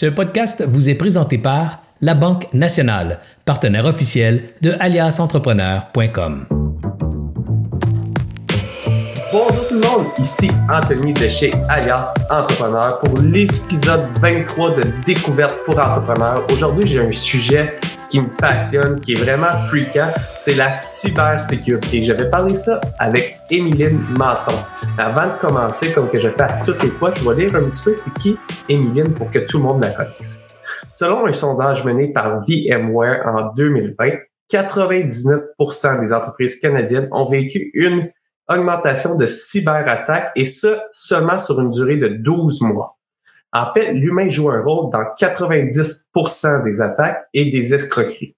Ce podcast vous est présenté par La Banque Nationale, partenaire officiel de aliasentrepreneur.com. Bonjour tout le monde, ici Anthony de chez Alias Entrepreneur pour l'épisode 23 de Découverte pour entrepreneurs. Aujourd'hui, j'ai un sujet qui me passionne, qui est vraiment freakant, c'est la cybersécurité. Je vais parler ça avec Émiline Masson. Avant de commencer, comme que je fais à toutes les fois, je vais lire un petit peu c'est qui Émiline pour que tout le monde la connaisse. Selon un sondage mené par VMware en 2020, 99% des entreprises canadiennes ont vécu une augmentation de cyberattaques et ce, seulement sur une durée de 12 mois. En fait, l'humain joue un rôle dans 90% des attaques et des escroqueries.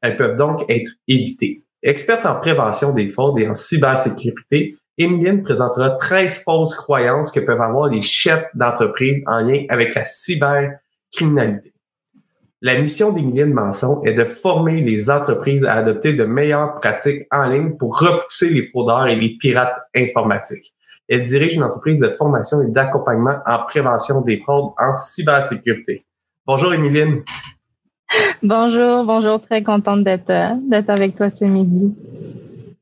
Elles peuvent donc être évitées. Experte en prévention des fraudes et en cybersécurité, Emilienne présentera 13 fausses croyances que peuvent avoir les chefs d'entreprise en lien avec la cybercriminalité. La mission d'Emilienne Manson est de former les entreprises à adopter de meilleures pratiques en ligne pour repousser les fraudeurs et les pirates informatiques. Elle dirige une entreprise de formation et d'accompagnement en prévention des fraudes en cybersécurité. Bonjour Émiline. Bonjour, bonjour, très contente d'être d'être avec toi ce midi.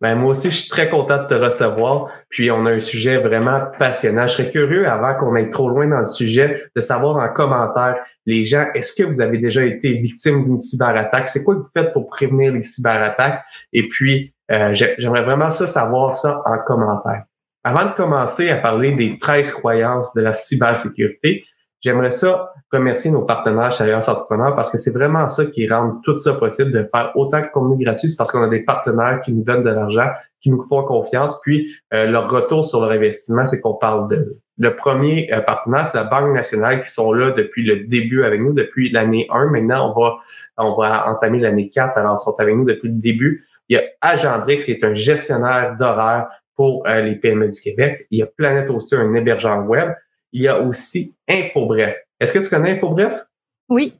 Ben, moi aussi, je suis très content de te recevoir. Puis, on a un sujet vraiment passionnant. Je serais curieux, avant qu'on aille trop loin dans le sujet, de savoir en commentaire, les gens, est-ce que vous avez déjà été victime d'une cyberattaque? C'est quoi que vous faites pour prévenir les cyberattaques? Et puis, euh, j'aimerais vraiment ça savoir ça en commentaire. Avant de commencer à parler des 13 croyances de la cybersécurité, j'aimerais ça remercier nos partenaires chez Alliance Entrepreneur parce que c'est vraiment ça qui rend tout ça possible de faire autant de contenu gratuit. C'est parce qu'on a des partenaires qui nous donnent de l'argent, qui nous font confiance. Puis euh, leur retour sur leur investissement, c'est qu'on parle de le premier euh, partenaire, c'est la Banque nationale qui sont là depuis le début avec nous, depuis l'année 1. Maintenant, on va on va entamer l'année 4, alors ils sont avec nous depuis le début. Il y a Agendrix qui est un gestionnaire d'horaires pour euh, les PME du Québec. Il y a Planète aussi, un hébergeur web. Il y a aussi InfoBref. Est-ce que tu connais InfoBref? Oui.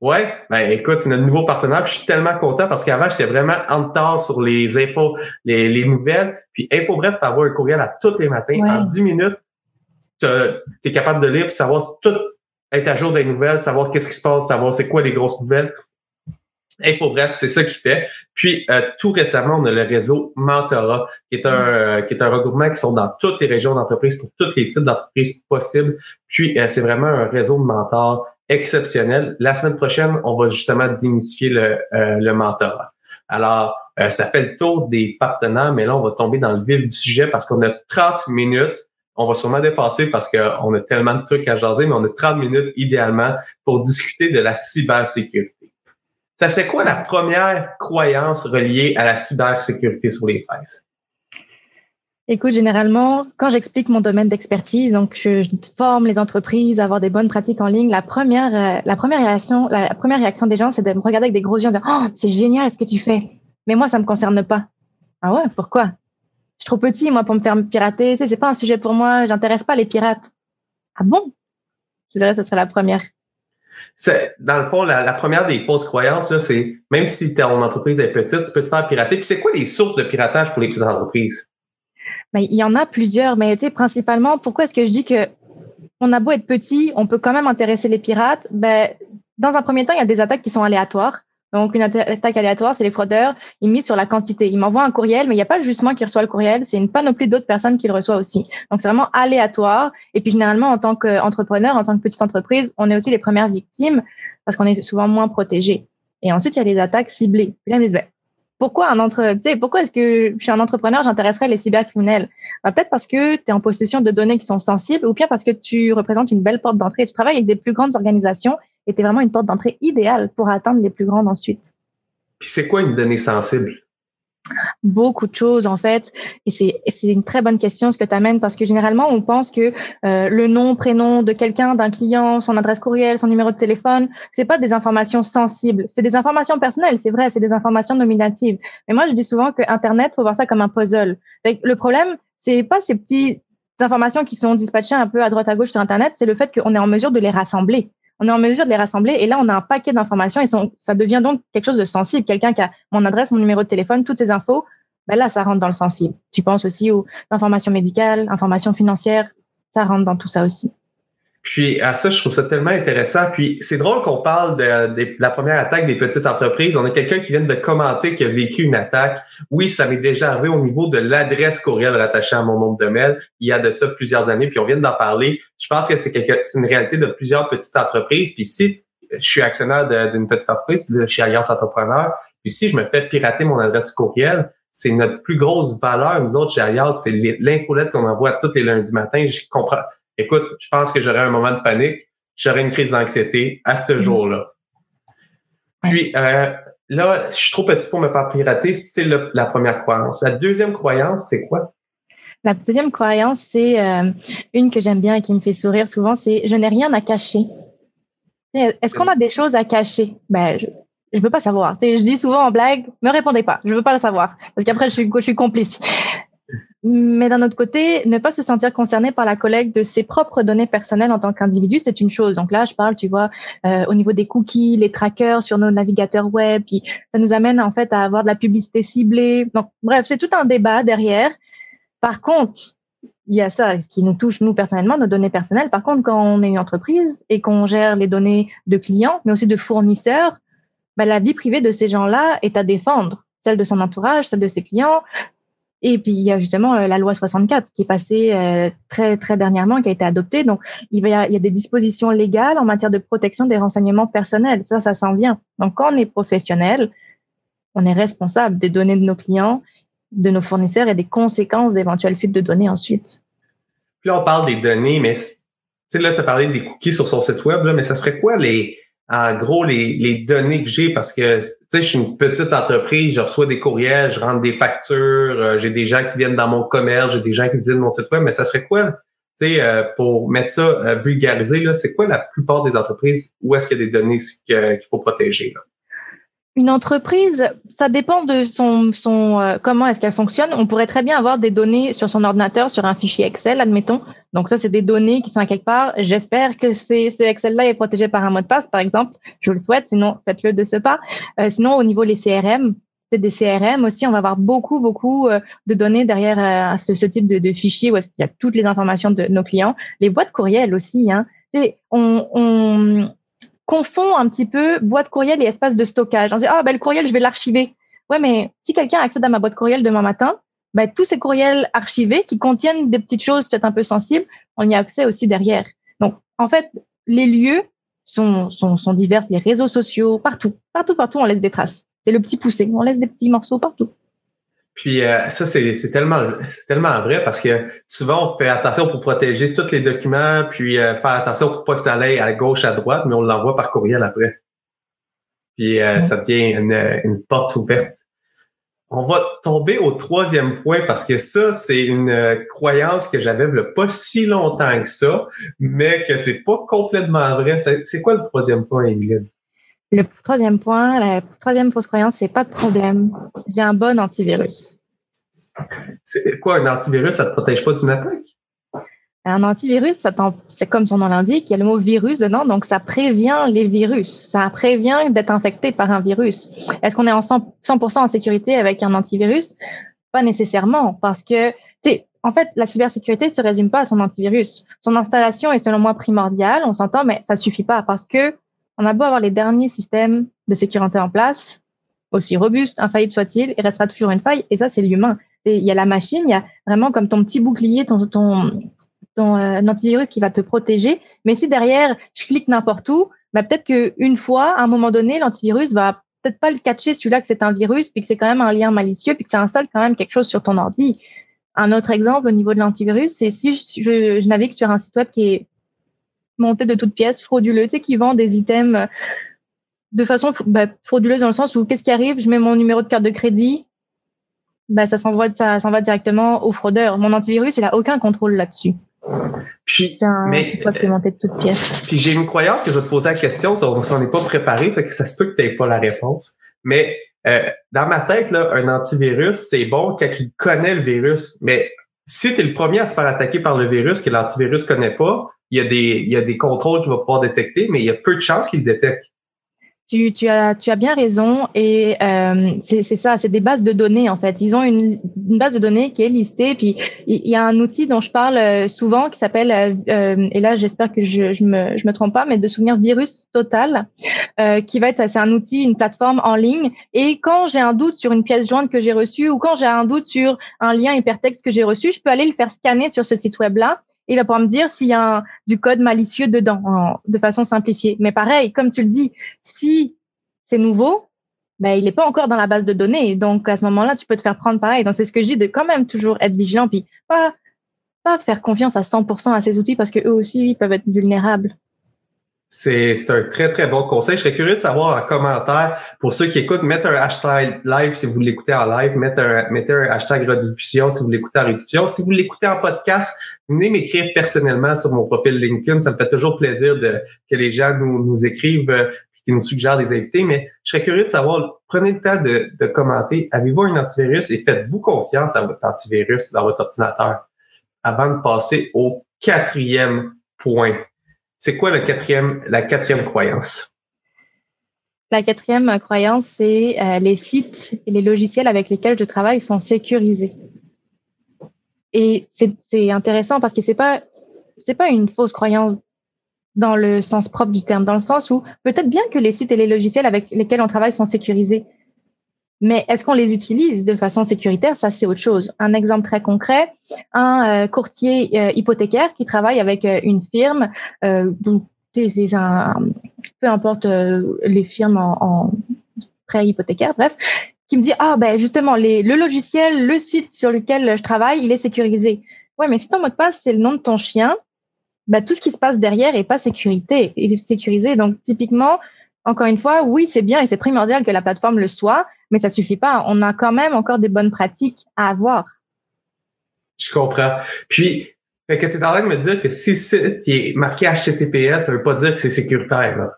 Ouais, ben écoute, c'est notre nouveau partenaire. je suis tellement content parce qu'avant, j'étais vraiment en retard sur les infos, les, les nouvelles. Puis InfoBref t'envoie un courriel à tous les matins. En 10 minutes, tu es capable de lire et savoir tout être à jour des nouvelles, savoir qu'est-ce qui se passe, savoir c'est quoi les grosses nouvelles. Info bref, c'est ça qui fait. Puis euh, tout récemment, on a le réseau Mentora, qui est un euh, qui est un regroupement qui sont dans toutes les régions d'entreprise pour tous les types d'entreprises possibles. Puis euh, c'est vraiment un réseau de mentors exceptionnel. La semaine prochaine, on va justement démystifier le le mentorat. Alors ça fait le tour des partenaires, mais là on va tomber dans le vif du sujet parce qu'on a 30 minutes. On va sûrement dépasser parce qu'on a tellement de trucs à jaser, mais on a 30 minutes idéalement pour discuter de la cybersécurité. Ça serait quoi la première croyance reliée à la cybersécurité sur les fraises? Écoute, généralement, quand j'explique mon domaine d'expertise, donc je, forme les entreprises à avoir des bonnes pratiques en ligne, la première, euh, la première réaction, la première réaction des gens, c'est de me regarder avec des gros yeux en disant, oh, c'est génial ce que tu fais. Mais moi, ça me concerne pas. Ah ouais, pourquoi? Je suis trop petit, moi, pour me faire pirater. Tu sais, c'est pas un sujet pour moi. J'intéresse pas les pirates. Ah bon? Je dirais, que ce serait la première dans le fond, la, première des fausses croyances, c'est même si ton entreprise est petite, tu peux te faire pirater. Puis c'est quoi les sources de piratage pour les petites entreprises? Il y en a plusieurs, mais tu sais, principalement, pourquoi est-ce que je dis que on a beau être petit, on peut quand même intéresser les pirates? Ben, dans un premier temps, il y a des attaques qui sont aléatoires. Donc, une attaque aléatoire, c'est les fraudeurs, ils misent sur la quantité. Ils m'envoient un courriel, mais il n'y a pas juste moi qui reçoit le courriel, c'est une panoplie d'autres personnes qui le reçoivent aussi. Donc, c'est vraiment aléatoire. Et puis, généralement, en tant qu'entrepreneur, en tant que petite entreprise, on est aussi les premières victimes parce qu'on est souvent moins protégé. Et ensuite, il y a les attaques ciblées. Puis là, ils disent, ben, pourquoi un entre, pourquoi est-ce que je suis un entrepreneur, j'intéresserais les cybercriminels? Ben, peut-être parce que tu es en possession de données qui sont sensibles ou bien parce que tu représentes une belle porte d'entrée. Tu travailles avec des plus grandes organisations était vraiment une porte d'entrée idéale pour atteindre les plus grandes ensuite. Puis c'est quoi une donnée sensible? Beaucoup de choses en fait, et c'est une très bonne question ce que tu amènes parce que généralement on pense que euh, le nom, prénom de quelqu'un, d'un client, son adresse courriel, son numéro de téléphone, c'est pas des informations sensibles, c'est des informations personnelles, c'est vrai, c'est des informations nominatives. Mais moi je dis souvent que Internet faut voir ça comme un puzzle. Le problème c'est pas ces petites informations qui sont dispatchées un peu à droite à gauche sur Internet, c'est le fait qu'on est en mesure de les rassembler on est en mesure de les rassembler et là, on a un paquet d'informations et ça devient donc quelque chose de sensible. Quelqu'un qui a mon adresse, mon numéro de téléphone, toutes ces infos, ben là, ça rentre dans le sensible. Tu penses aussi aux informations médicales, informations financières, ça rentre dans tout ça aussi. Puis à ça, je trouve ça tellement intéressant. Puis c'est drôle qu'on parle de, la première attaque des petites entreprises. On a quelqu'un qui vient de commenter qui a vécu une attaque. Oui, ça m'est déjà arrivé au niveau de l'adresse courriel rattachée à mon nom de mail. Il y a de ça plusieurs années, puis on vient d'en parler. Je pense que c'est une réalité de plusieurs petites entreprises. Puis si je suis actionnaire d'une petite entreprise, de chez Alliance Entrepreneur, puis si je me fais pirater mon adresse courriel, c'est notre plus grosse valeur, nous autres, chez Alliance, c'est l'infolette qu'on envoie tous les lundis matins. Je comprends écoute, je pense que j'aurais un moment de panique, j'aurais une crise d'anxiété à ce mm-hmm. jour-là. Puis euh, là, je suis trop petit pour me faire pirater, c'est la première croyance. La deuxième croyance, c'est quoi? La deuxième croyance, c'est euh, une que j'aime bien et qui me fait sourire souvent, c'est je n'ai rien à cacher. Est-ce qu'on a des choses à cacher? Ben, je, je veux pas savoir. je dis souvent en blague, me répondez pas, je veux pas le savoir, parce qu'après je suis, je suis complice. Mais d'un autre côté, ne pas se sentir concerné par la collecte de ses propres données personnelles en tant qu'individu, c'est une chose. Donc là, je parle, tu vois, euh, au niveau des cookies, les trackers sur nos navigateurs web, puis ça nous amène en fait à avoir de la publicité ciblée. Donc bref, c'est tout un débat derrière. Par contre, il y a ça, ce qui nous touche nous personnellement, nos données personnelles. Par contre, quand on est une entreprise et qu'on gère les données de clients, mais aussi de fournisseurs, bah, la vie privée de ces gens-là est à défendre celle de son entourage, celle de ses clients, et puis, il y a justement euh, la loi 64 qui est passée euh, très, très dernièrement, qui a été adoptée. Donc, il, y a, il y a des dispositions légales en matière de protection des renseignements personnels. Ça, ça s'en vient. Donc, quand on est professionnel, on est responsable des données de nos clients, de nos fournisseurs et des conséquences d'éventuelles fuites de données ensuite. Puis là, on parle des données, mais là, tu as parlé des cookies sur son site web, là, mais ça serait quoi les, en gros les, les données que j'ai parce que tu sais je suis une petite entreprise, je reçois des courriels, je rentre des factures, euh, j'ai des gens qui viennent dans mon commerce, j'ai des gens qui visitent mon site web, mais ça serait quoi tu sais euh, pour mettre ça euh, vulgarisé là, c'est quoi la plupart des entreprises où est-ce qu'il y a des données qu'il faut protéger là? Une entreprise, ça dépend de son, son euh, comment est-ce qu'elle fonctionne. On pourrait très bien avoir des données sur son ordinateur, sur un fichier Excel, admettons. Donc ça, c'est des données qui sont à quelque part. J'espère que c'est, ce Excel-là est protégé par un mot de passe, par exemple. Je vous le souhaite, sinon faites-le de ce pas. Euh, sinon, au niveau des CRM, c'est des CRM aussi, on va avoir beaucoup, beaucoup euh, de données derrière ce, ce, type de, de fichier où est-ce qu'il y a toutes les informations de nos clients. Les boîtes courriels aussi. Hein. On, on, confond un petit peu boîte courriel et espace de stockage. On se dit, ah, ben, le courriel, je vais l'archiver. Ouais, mais si quelqu'un accède à ma boîte courriel demain matin, ben, tous ces courriels archivés qui contiennent des petites choses peut-être un peu sensibles, on y a accès aussi derrière. Donc, en fait, les lieux sont, sont, sont divers, les réseaux sociaux, partout, partout, partout, on laisse des traces. C'est le petit poussé, on laisse des petits morceaux partout. Puis euh, ça, c'est tellement, c'est tellement vrai parce que souvent, on fait attention pour protéger tous les documents, puis euh, faire attention pour pas que ça aille à gauche, à droite, mais on l'envoie par courriel après. Puis euh, ça devient une, une, porte ouverte. On va tomber au troisième point parce que ça, c'est une croyance que j'avais pas si longtemps que ça, mais que c'est pas complètement vrai. C'est quoi le troisième point, Ingrid? Le troisième point, la troisième fausse croyance, c'est pas de problème. J'ai un bon antivirus. C'est quoi un antivirus? Ça te protège pas d'une attaque? Un antivirus, c'est comme son nom l'indique, il y a le mot virus dedans, donc ça prévient les virus. Ça prévient d'être infecté par un virus. Est-ce qu'on est en 100%, en sécurité avec un antivirus? Pas nécessairement, parce que, tu en fait, la cybersécurité ne se résume pas à son antivirus. Son installation est selon moi primordiale, on s'entend, mais ça suffit pas parce que on a beau avoir les derniers systèmes de sécurité en place, aussi robustes, infaillibles soient-ils, il restera toujours une faille. Et ça, c'est l'humain. Il y a la machine, il y a vraiment comme ton petit bouclier, ton, euh, antivirus qui va te protéger. Mais si derrière, je clique n'importe où, bah, peut-être qu'une fois, à un moment donné, l'antivirus va peut-être pas le catcher celui-là que c'est un virus, puis que c'est quand même un lien malicieux, puis que ça installe quand même quelque chose sur ton ordi. Un autre exemple au niveau de l'antivirus, c'est si je, je, navigue sur un site web qui est monté de toutes pièces, frauduleux, tu sais, qui vend des items euh, de façon bah, frauduleuse dans le sens où qu'est-ce qui arrive? Je mets mon numéro de carte de crédit, bah, ça s'envoie ça va directement au fraudeur. Mon antivirus, il a aucun contrôle là-dessus. Puis, c'est un mais, site web de toutes pièces. Puis j'ai une croyance que je vais te poser la question, on s'en est pas préparé, fait que ça se peut que tu pas la réponse. Mais euh, dans ma tête, là, un antivirus, c'est bon quand il connaît le virus. Mais si tu es le premier à se faire attaquer par le virus que l'antivirus connaît pas, il y a des, il y a des contrôles qu'il va pouvoir détecter, mais il y a peu de chances qu'il le détecte. Tu, tu, as, tu as bien raison et euh, c'est ça, c'est des bases de données en fait. Ils ont une, une, base de données qui est listée, puis il y a un outil dont je parle euh, souvent qui s'appelle, euh, et là j'espère que je, je me, je me trompe pas, mais de souvenir Virus Total, euh, qui va être, c'est un outil, une plateforme en ligne. Et quand j'ai un doute sur une pièce jointe que j'ai reçue ou quand j'ai un doute sur un lien hypertexte que j'ai reçu, je peux aller le faire scanner sur ce site web là il va pouvoir me dire s'il y a du code malicieux dedans, de façon simplifiée. Mais pareil, comme tu le dis, si c'est nouveau, ben, il n'est pas encore dans la base de données. Donc, à ce moment-là, tu peux te faire prendre pareil. Donc, c'est ce que je dis de quand même toujours être vigilant, puis pas, pas faire confiance à 100% à ces outils parce que eux aussi peuvent être vulnérables. C'est un très, très bon conseil. Je serais curieux de savoir en commentaire, pour ceux qui écoutent, mettre un hashtag live si vous l'écoutez en live, mettre un, mettez un hashtag rediffusion si vous l'écoutez en rediffusion. Si vous l'écoutez en podcast, venez m'écrire personnellement sur mon profil LinkedIn. Ça me fait toujours plaisir de, que les gens nous, nous écrivent euh, qui nous suggèrent des invités, mais je serais curieux de savoir, prenez le temps de, de commenter, avez-vous un antivirus et faites-vous confiance à votre antivirus dans votre ordinateur avant de passer au quatrième point? C'est quoi la quatrième croyance? La quatrième croyance, c'est euh, les sites et les logiciels avec lesquels je travaille sont sécurisés. Et c'est intéressant parce que c'est pas c'est pas une fausse croyance dans le sens propre du terme, dans le sens où peut-être bien que les sites et les logiciels avec lesquels on travaille sont sécurisés, mais est-ce qu'on les utilise de façon sécuritaire? Ça, c'est autre chose. Un exemple très concret, un euh, courtier euh, hypothécaire qui travaille avec euh, une firme, donc c'est un, peu importe les firmes en, prêt hypothécaire, bref, qui me dit ah ben justement le logiciel, le site sur lequel je travaille, il est sécurisé. Ouais, mais si ton mot de passe c'est le nom de ton chien, ben, tout ce qui se passe derrière est pas sécurisé. Donc typiquement, encore une fois, oui, c'est bien et c'est primordial que la plateforme le soit, mais ça suffit pas. On a quand même encore des bonnes pratiques à avoir. Je comprends. Puis, fait que tu es en train de me dire que si c'est qui est marqué HTTPS, ça veut pas dire que c'est sécuritaire. Là.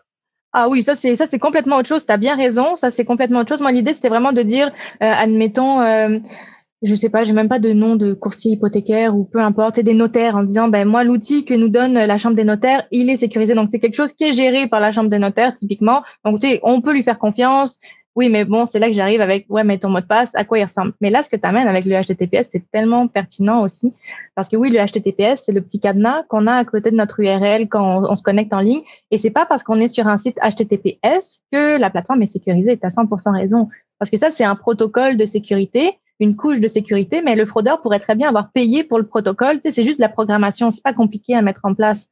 Ah oui, ça c'est ça c'est complètement autre chose. Tu as bien raison. Ça c'est complètement autre chose. Moi l'idée c'était vraiment de dire, euh, admettons. Euh, je sais pas, j'ai même pas de nom de coursier hypothécaire ou peu importe, des notaires en disant ben moi l'outil que nous donne la chambre des notaires, il est sécurisé donc c'est quelque chose qui est géré par la chambre des notaires typiquement. Donc tu sais, on peut lui faire confiance, oui, mais bon, c'est là que j'arrive avec, ouais, mais ton mot de passe, à quoi il ressemble? Mais là, ce que tu amènes avec le HTTPS, c'est tellement pertinent aussi. Parce que oui, le HTTPS, c'est le petit cadenas qu'on a à côté de notre URL quand on, se connecte en ligne. Et c'est pas parce qu'on est sur un site HTTPS que la plateforme est sécurisée. Tu as 100% raison. Parce que ça, c'est un protocole de sécurité, une couche de sécurité, mais le fraudeur pourrait très bien avoir payé pour le protocole. Tu sais, c'est juste de la programmation. C'est pas compliqué à mettre en place.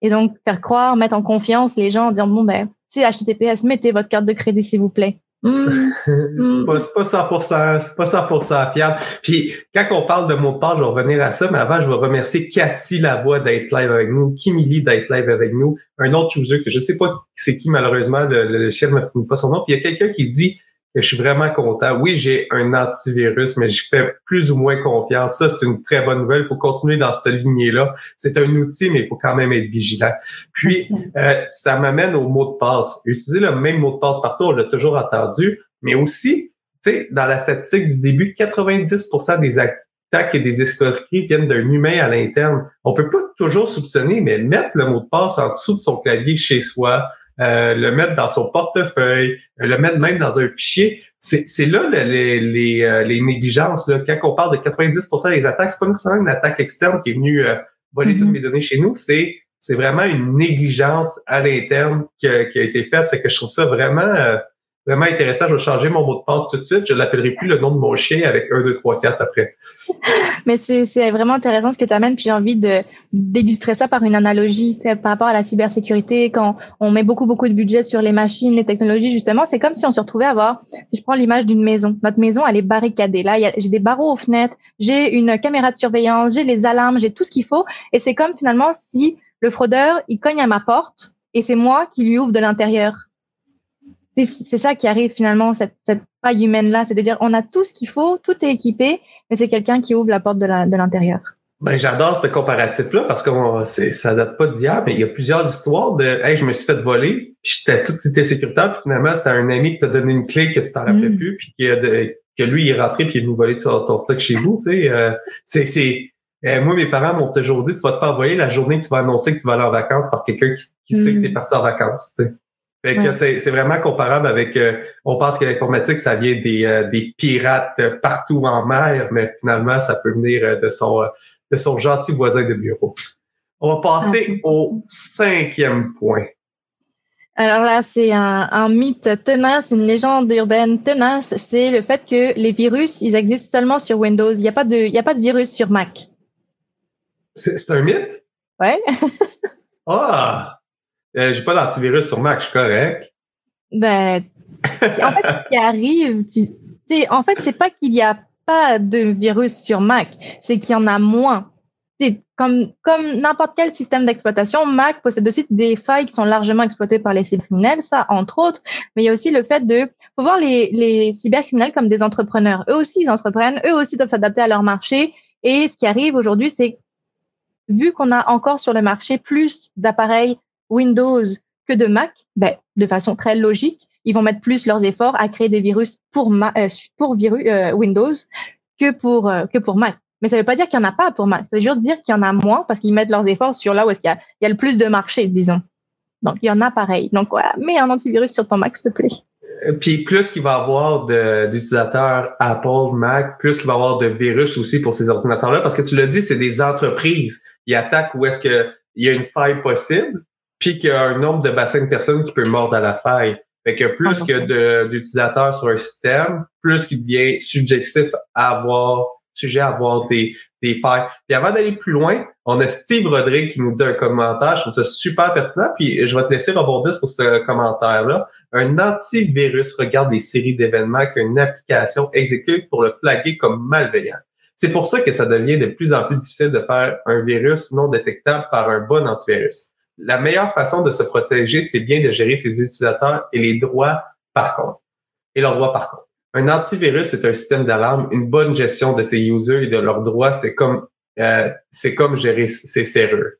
Et donc, faire croire, mettre en confiance les gens en disant, bon, ben, c'est HTTPS, mettez votre carte de crédit, s'il vous plaît. C'est pas, pas 100%, c'est pas 100% fiable. Puis, quand on parle de mots de passe, je vais revenir à ça, mais avant, je vais remercier Cathy Lavoie d'être live avec nous, Kimili d'être live avec nous, un autre user que je sais pas c'est qui, malheureusement, le, le, chef ne me fout pas son nom. Puis, il y a quelqu'un qui dit, je suis vraiment content. Oui, j'ai un antivirus, mais je fais plus ou moins confiance. Ça, c'est une très bonne nouvelle. Il faut continuer dans cette lignée-là. C'est un outil, mais il faut quand même être vigilant. Puis, euh, ça m'amène au mot de passe. Utiliser le même mot de passe partout, on l'a toujours entendu, mais aussi, tu sais, dans la statistique du début, 90% des attaques et des escroqueries viennent d'un humain à l'interne. On peut pas toujours soupçonner, mais mettre le mot de passe en dessous de son clavier chez soi, euh, le mettre dans son portefeuille, euh, le mettre même dans un fichier. C'est là les, les, euh, les, négligences. Là. Quand on parle de 90% des attaques, c'est pas nécessairement une attaque externe qui est venue voler toutes mm-hmm. mes données chez nous, c'est c'est vraiment une négligence à l'interne qui, a été faite. Fait que je trouve ça vraiment vraiment intéressant. Je vais changer mon mot de passe tout de suite. Je l'appellerai plus le nom de mon chien avec 1, 2, 3, 4 après. Mais c'est vraiment intéressant ce que tu amènes. Puis j'ai envie de d'illustrer ça par une analogie par rapport à la cybersécurité. Quand on met beaucoup, beaucoup de budget sur les machines, les technologies, justement, c'est comme si on se retrouvait à avoir, si je prends l'image d'une maison, notre maison, elle est barricadée. Là, j'ai des barreaux aux fenêtres, j'ai une caméra de surveillance, j'ai les alarmes, j'ai tout ce qu'il faut. Et c'est comme finalement si le fraudeur, il cogne à ma porte et c'est moi qui lui ouvre de l'intérieur c'est ça qui arrive finalement, cette, cette faille humaine-là, c'est de dire on a tout ce qu'il faut, tout est équipé, mais c'est quelqu'un qui ouvre la porte de l'intérieur. ben, j'adore ce comparatif-là parce que ça date pas d'hier, mais il y a plusieurs histoires de Hey, je me suis fait voler, j'étais tout était sécuritaire, puis finalement, c'était un ami qui t'a donné une clé que tu t'en rappelais mm. plus, puis qui a que lui il est rentré puis il nous volé ton, stock chez vous. Tu sais, euh, c'est, euh, moi, mes parents m'ont toujours dit tu vas te faire voler la journée que tu vas annoncer que tu vas aller en vacances par quelqu'un qui, sait que tu es mm. parti en vacances. Fait que c'est, c'est vraiment comparable avec, euh, on pense que l'informatique, ça vient des, euh, des pirates partout en mer, mais finalement, ça peut venir de son, de son gentil voisin de bureau. On va passer au cinquième point. Alors là, c'est un, un, mythe tenace, une légende urbaine tenace. C'est le fait que les virus, ils existent seulement sur Windows. Il n'y a pas de, il y a pas de virus sur Mac. C'est, c'est un mythe? Ouais. ah! Euh, j'ai pas d'antivirus sur Mac, je suis correct. Ben, en fait, ce qui arrive, tu, en fait, c'est pas qu'il y a pas de virus sur Mac, c'est qu'il y en a moins. comme comme n'importe quel système d'exploitation, Mac possède aussi des failles qui sont largement exploitées par les cybercriminels, ça entre autres. Mais il y a aussi le fait de faut voir les, les cybercriminels comme des entrepreneurs. Eux aussi, ils entreprennent, eux aussi doivent s'adapter à leur marché. Et ce qui arrive aujourd'hui, c'est vu qu'on a encore sur le marché plus d'appareils Windows que de Mac, ben, de façon très logique, ils vont mettre plus leurs efforts à créer des virus pour, euh, euh, Windows que pour, euh, que pour Mac. Mais ça ne veut pas dire qu'il n'y en a pas pour Mac. Ça veut juste dire qu'il y en a moins parce qu'ils mettent leurs efforts sur là où est-ce qu'il y a, il y a le plus de marché, disons. Donc, il y en a pareil. Donc, mets un antivirus sur ton Mac, s'il te plaît. Puis plus qu'il va y avoir d'utilisateurs Apple, Mac, plus qu'il va y avoir de virus aussi pour ces ordinateurs-là, parce que tu l'as dit, c'est des entreprises. Ils attaquent où est-ce qu'il y a une faille possible, puis qu'il y a un nombre de bassins de personnes qui peut mordre à la faille. Fait que plus ah, que d'utilisateurs sur un système, plus qu'il devient subjectif à avoir, sujet à avoir des, des failles. Puis avant d'aller plus loin, on a Steve Rodrigue qui nous dit un commentaire, je trouve ça super pertinent, puis je vais te laisser rebondir sur ce commentaire-là. Un antivirus regarde des séries d'événements qu'une application exécute pour le flaguer comme malveillant. C'est pour ça que ça devient de plus en plus difficile de faire un virus non détectable par un bon antivirus la meilleure façon de se protéger, c'est bien de gérer ses utilisateurs et les droits par contre. Et leurs droits par contre. Un antivirus, c'est un système d'alarme. Une bonne gestion de ses users et de leurs droits, c'est comme euh, c'est comme gérer ses serrures.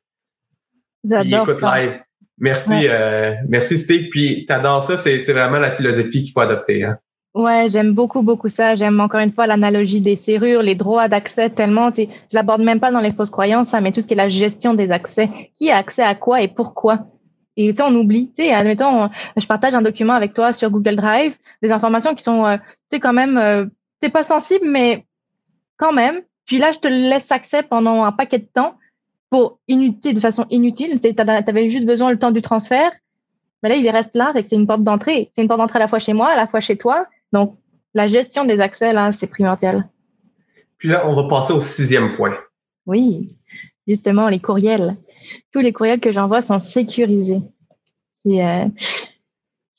J'adore live. Merci, euh, merci Steve. Puis t'adores ça, c'est vraiment la philosophie qu'il faut adopter. Hein? Ouais, j'aime beaucoup, beaucoup ça. J'aime encore une fois l'analogie des serrures, les droits d'accès tellement. Je l'aborde même pas dans les fausses croyances, ça, mais tout ce qui est la gestion des accès. Qui a accès à quoi et pourquoi? Et ça, on oublie. Tu sais, admettons, je partage un document avec toi sur Google Drive, des informations qui sont, euh, tu sais, quand même, euh, t'es pas sensible, mais quand même. Puis là, je te laisse accès pendant un paquet de temps pour inutile, de façon inutile. Tu avais juste besoin le temps du transfert. Mais là, il reste là, avec c'est une porte d'entrée. C'est une porte d'entrée à la fois chez moi, à la fois chez toi. Donc, la gestion des accès, là, c'est primordial. Puis là, on va passer au sixième point. Oui, justement, les courriels. Tous les courriels que j'envoie sont sécurisés. C'est euh,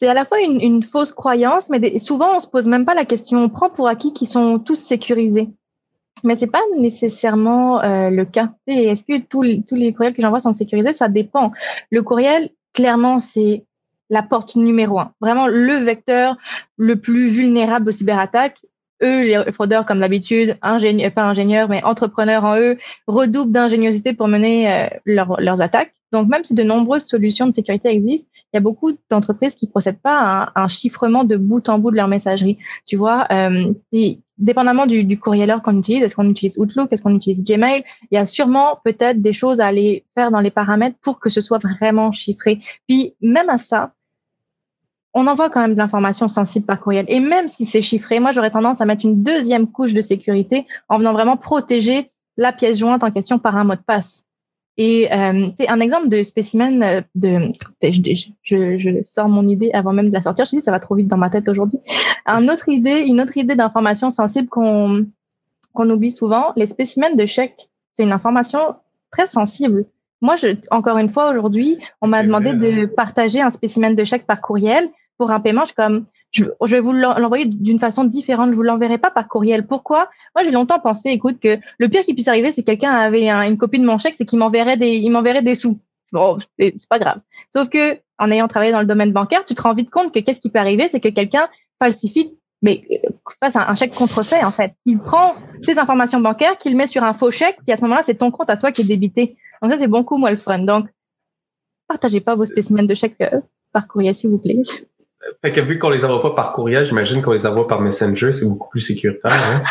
à la fois une, fausse croyance, mais souvent, on se pose même pas la question. On prend pour acquis qu'ils sont tous sécurisés. Mais c'est pas nécessairement euh, le cas. Est-ce que tous tous les courriels que j'envoie sont sécurisés? Ça dépend. Le courriel, clairement, c'est la porte numéro un. Vraiment le vecteur le plus vulnérable aux cyberattaques. Eux, les fraudeurs, comme d'habitude, ingénieurs, pas ingénieurs, mais entrepreneurs en eux, redoublent d'ingéniosité pour mener euh, leurs attaques. Donc, même si de nombreuses solutions de sécurité existent, il y a beaucoup d'entreprises qui ne procèdent pas à un, chiffrement de bout en bout de leur messagerie. Tu vois, euh, dépendamment du, du qu'on utilise, est-ce qu'on utilise Outlook, est-ce qu'on utilise Gmail, il y a sûrement peut-être des choses à aller faire dans les paramètres pour que ce soit vraiment chiffré. Puis, même à ça, on envoie quand même de l'information sensible par courriel. Et même si c'est chiffré, moi, j'aurais tendance à mettre une deuxième couche de sécurité en venant vraiment protéger la pièce jointe en question par un mot de passe. Et euh, un exemple de spécimen euh, de. Je, je, je, sors mon idée avant même de la sortir. Je dis ça va trop vite dans ma tête aujourd'hui. Un autre idée, une autre idée d'information sensible qu'on qu'on oublie souvent, les spécimens de chèques. C'est une information très sensible. Moi, je, encore une fois, aujourd'hui, on m'a demandé de partager un spécimen de chèque par courriel pour un paiement, je suis comme, je, vais vous l'envoyer d'une façon différente. Je vous l'enverrai pas par courriel. Pourquoi? Moi, j'ai longtemps pensé, écoute, que le pire qui puisse arriver, c'est quelqu'un avait une copie de mon chèque, c'est qu'il m'enverrait des, il m'enverrait des sous. Bon, c'est pas grave. Sauf que, en ayant travaillé dans le domaine bancaire, tu te rends vite compte que qu'est-ce qui peut arriver, c'est que quelqu'un falsifie, mais euh, fasse un, chèque contrefait en fait. Il prend tes informations bancaires, qu'il met sur un faux chèque, puis à ce moment-là, c'est ton compte à toi qui est débité. Donc ça, c'est bon coup, moi le fun. Donc, partagez pas vos spécimens de chèque euh, par courriel, s'il vous plaît. Fait que vu qu'on les envoie pas par courriel, j'imagine qu'on les envoie par Messenger, c'est beaucoup plus sécuritaire. Hein?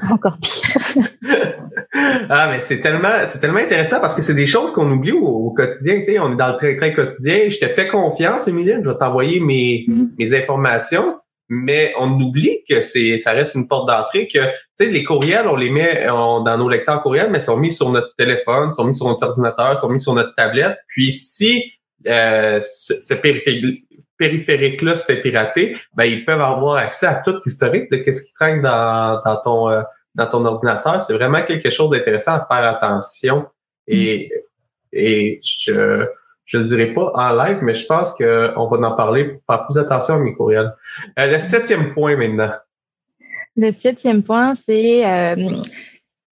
Encore pire. ah, mais c'est tellement, c'est tellement intéressant parce que c'est des choses qu'on oublie au, quotidien. Tu sais, on est dans le très, très quotidien. Je te fais confiance, Émilie. Je vais t'envoyer mes, mm-hmm. mes informations. Mais on oublie que c'est, ça reste une porte d'entrée que, tu sais, les courriels, on les met dans nos lecteurs courriels, mais sont mis sur notre téléphone, sont mis sur notre ordinateur, sont mis sur notre tablette. Puis si euh, ce, périphérique-là se fait pirater, ben ils peuvent avoir accès à tout l'historique de ce qui traîne dans, dans ton euh, dans ton ordinateur, c'est vraiment quelque chose d'intéressant à faire attention. Et, et je je le dirai pas en live, mais je pense qu'on va en parler pour faire plus attention à mes courriels. Euh, le septième point maintenant. Le septième point, c'est euh,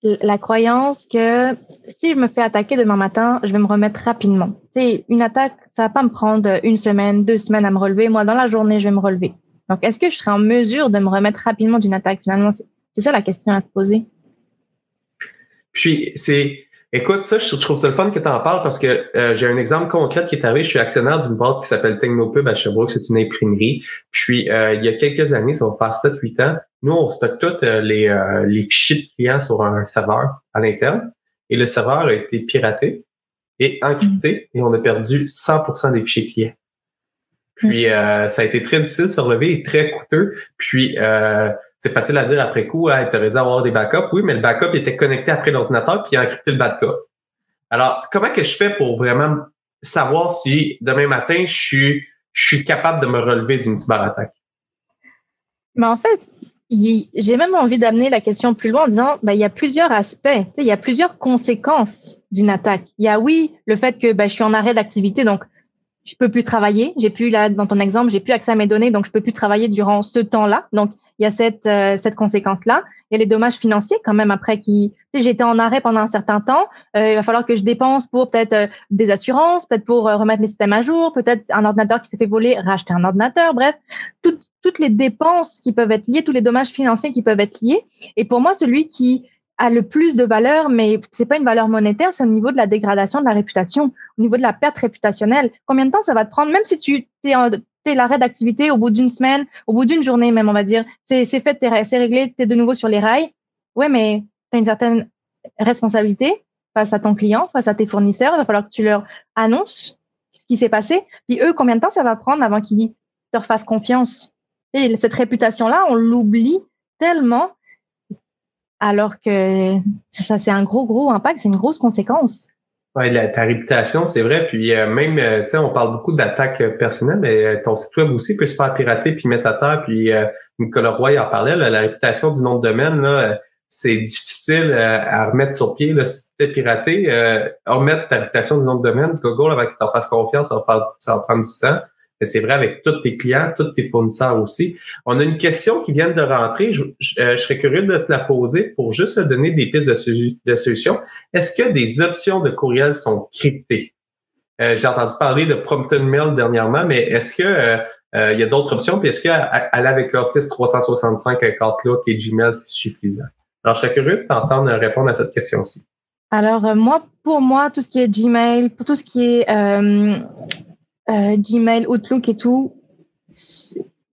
la croyance que si je me fais attaquer demain matin, je vais me remettre rapidement. C'est une attaque, ça va pas me prendre une semaine, deux semaines à me relever. Moi, dans la journée, je vais me relever. Donc, est-ce que je serai en mesure de me remettre rapidement d'une attaque Finalement, c'est ça la question à se poser. Puis, c'est, écoute, ça, je trouve ça le fun que tu en parles parce que euh, j'ai un exemple concret qui est arrivé. Je suis actionnaire d'une boîte qui s'appelle Technopub à Sherbrooke. C'est une imprimerie. Puis, euh, il y a quelques années, ça va faire 7-8 ans, nous, on stocke tous euh, les, les fichiers de clients sur un serveur à l'interne. Et le serveur a été piraté et encrypté et on a perdu 100% des fichiers clients. Puis, ça a été très difficile de se relever et très coûteux. Puis, c'est facile à dire après coup, ah, tu aurais dû avoir des backups. Oui, mais le backup était connecté après l'ordinateur puis il a encrypté le backup. Alors, comment que je fais pour vraiment savoir si demain matin, je suis, je suis capable de me relever d'une cyberattaque? Mais en fait, j'ai même envie d'amener la question plus loin en disant, ben, il y a plusieurs aspects, il y a plusieurs conséquences d'une attaque. Il y a oui, le fait que ben, je suis en arrêt d'activité, donc je peux plus travailler. J'ai plus là dans ton exemple, j'ai plus accès à mes données, donc je peux plus travailler durant ce temps-là. Donc il y a cette euh, cette conséquence là. Il y a les dommages financiers quand même après qui. Tu j'étais en arrêt pendant un certain temps. Euh, il va falloir que je dépense pour peut-être euh, des assurances, peut-être pour remettre les systèmes à jour, peut-être un ordinateur qui s'est fait voler, racheter un ordinateur. Bref, toutes toutes les dépenses qui peuvent être liées, tous les dommages financiers qui peuvent être liés. Et pour moi, celui qui a le plus de valeur, mais c'est pas une valeur monétaire, c'est au niveau de la dégradation de la réputation, au niveau de la perte réputationnelle. Combien de temps ça va te prendre, même si tu es, l'arrêt d'activité au bout d'une semaine, au bout d'une journée même, on va dire, c'est fait, c'est réglé, tu es de nouveau sur les rails. Ouais, mais tu as une certaine responsabilité face à ton client, face à tes fournisseurs. Il va falloir que tu leur annonces ce qui s'est passé. Puis eux, combien de temps ça va prendre avant qu'ils te refassent confiance? Et cette réputation-là, on l'oublie tellement alors que ça, c'est un gros, gros impact, c'est une grosse conséquence. Oui, ta réputation, c'est vrai. Puis euh, même, euh, tu sais, on parle beaucoup d'attaques personnelles, mais euh, ton site web aussi peut se faire pirater puis mettre à terre. Puis Nicolas Roy en parlait, la réputation du nom de domaine, là, c'est difficile à remettre sur pied. Là, si tu piraté, remettre ta réputation du nom de domaine, Google, avant qu'il t'en fasse confiance, ça va, ça va prendre du temps c'est vrai avec tous tes clients, tous tes fournisseurs aussi. On a une question qui vient de rentrer. Je, euh, serais curieux de te la poser pour juste donner des pistes de, de solutions. Est-ce que des options de courriel sont cryptées? Euh, j'ai entendu parler de Prompton Mail dernièrement, mais est-ce que euh, il y a d'autres options? Puis est-ce qu'aller avec Office 365 avec Outlook et Gmail, c'est suffisant? Alors, je serais curieux de t'entendre répondre à cette question-ci. Alors, moi, pour moi, tout ce qui est Gmail, pour tout ce qui est euh, Gmail, Outlook et tout,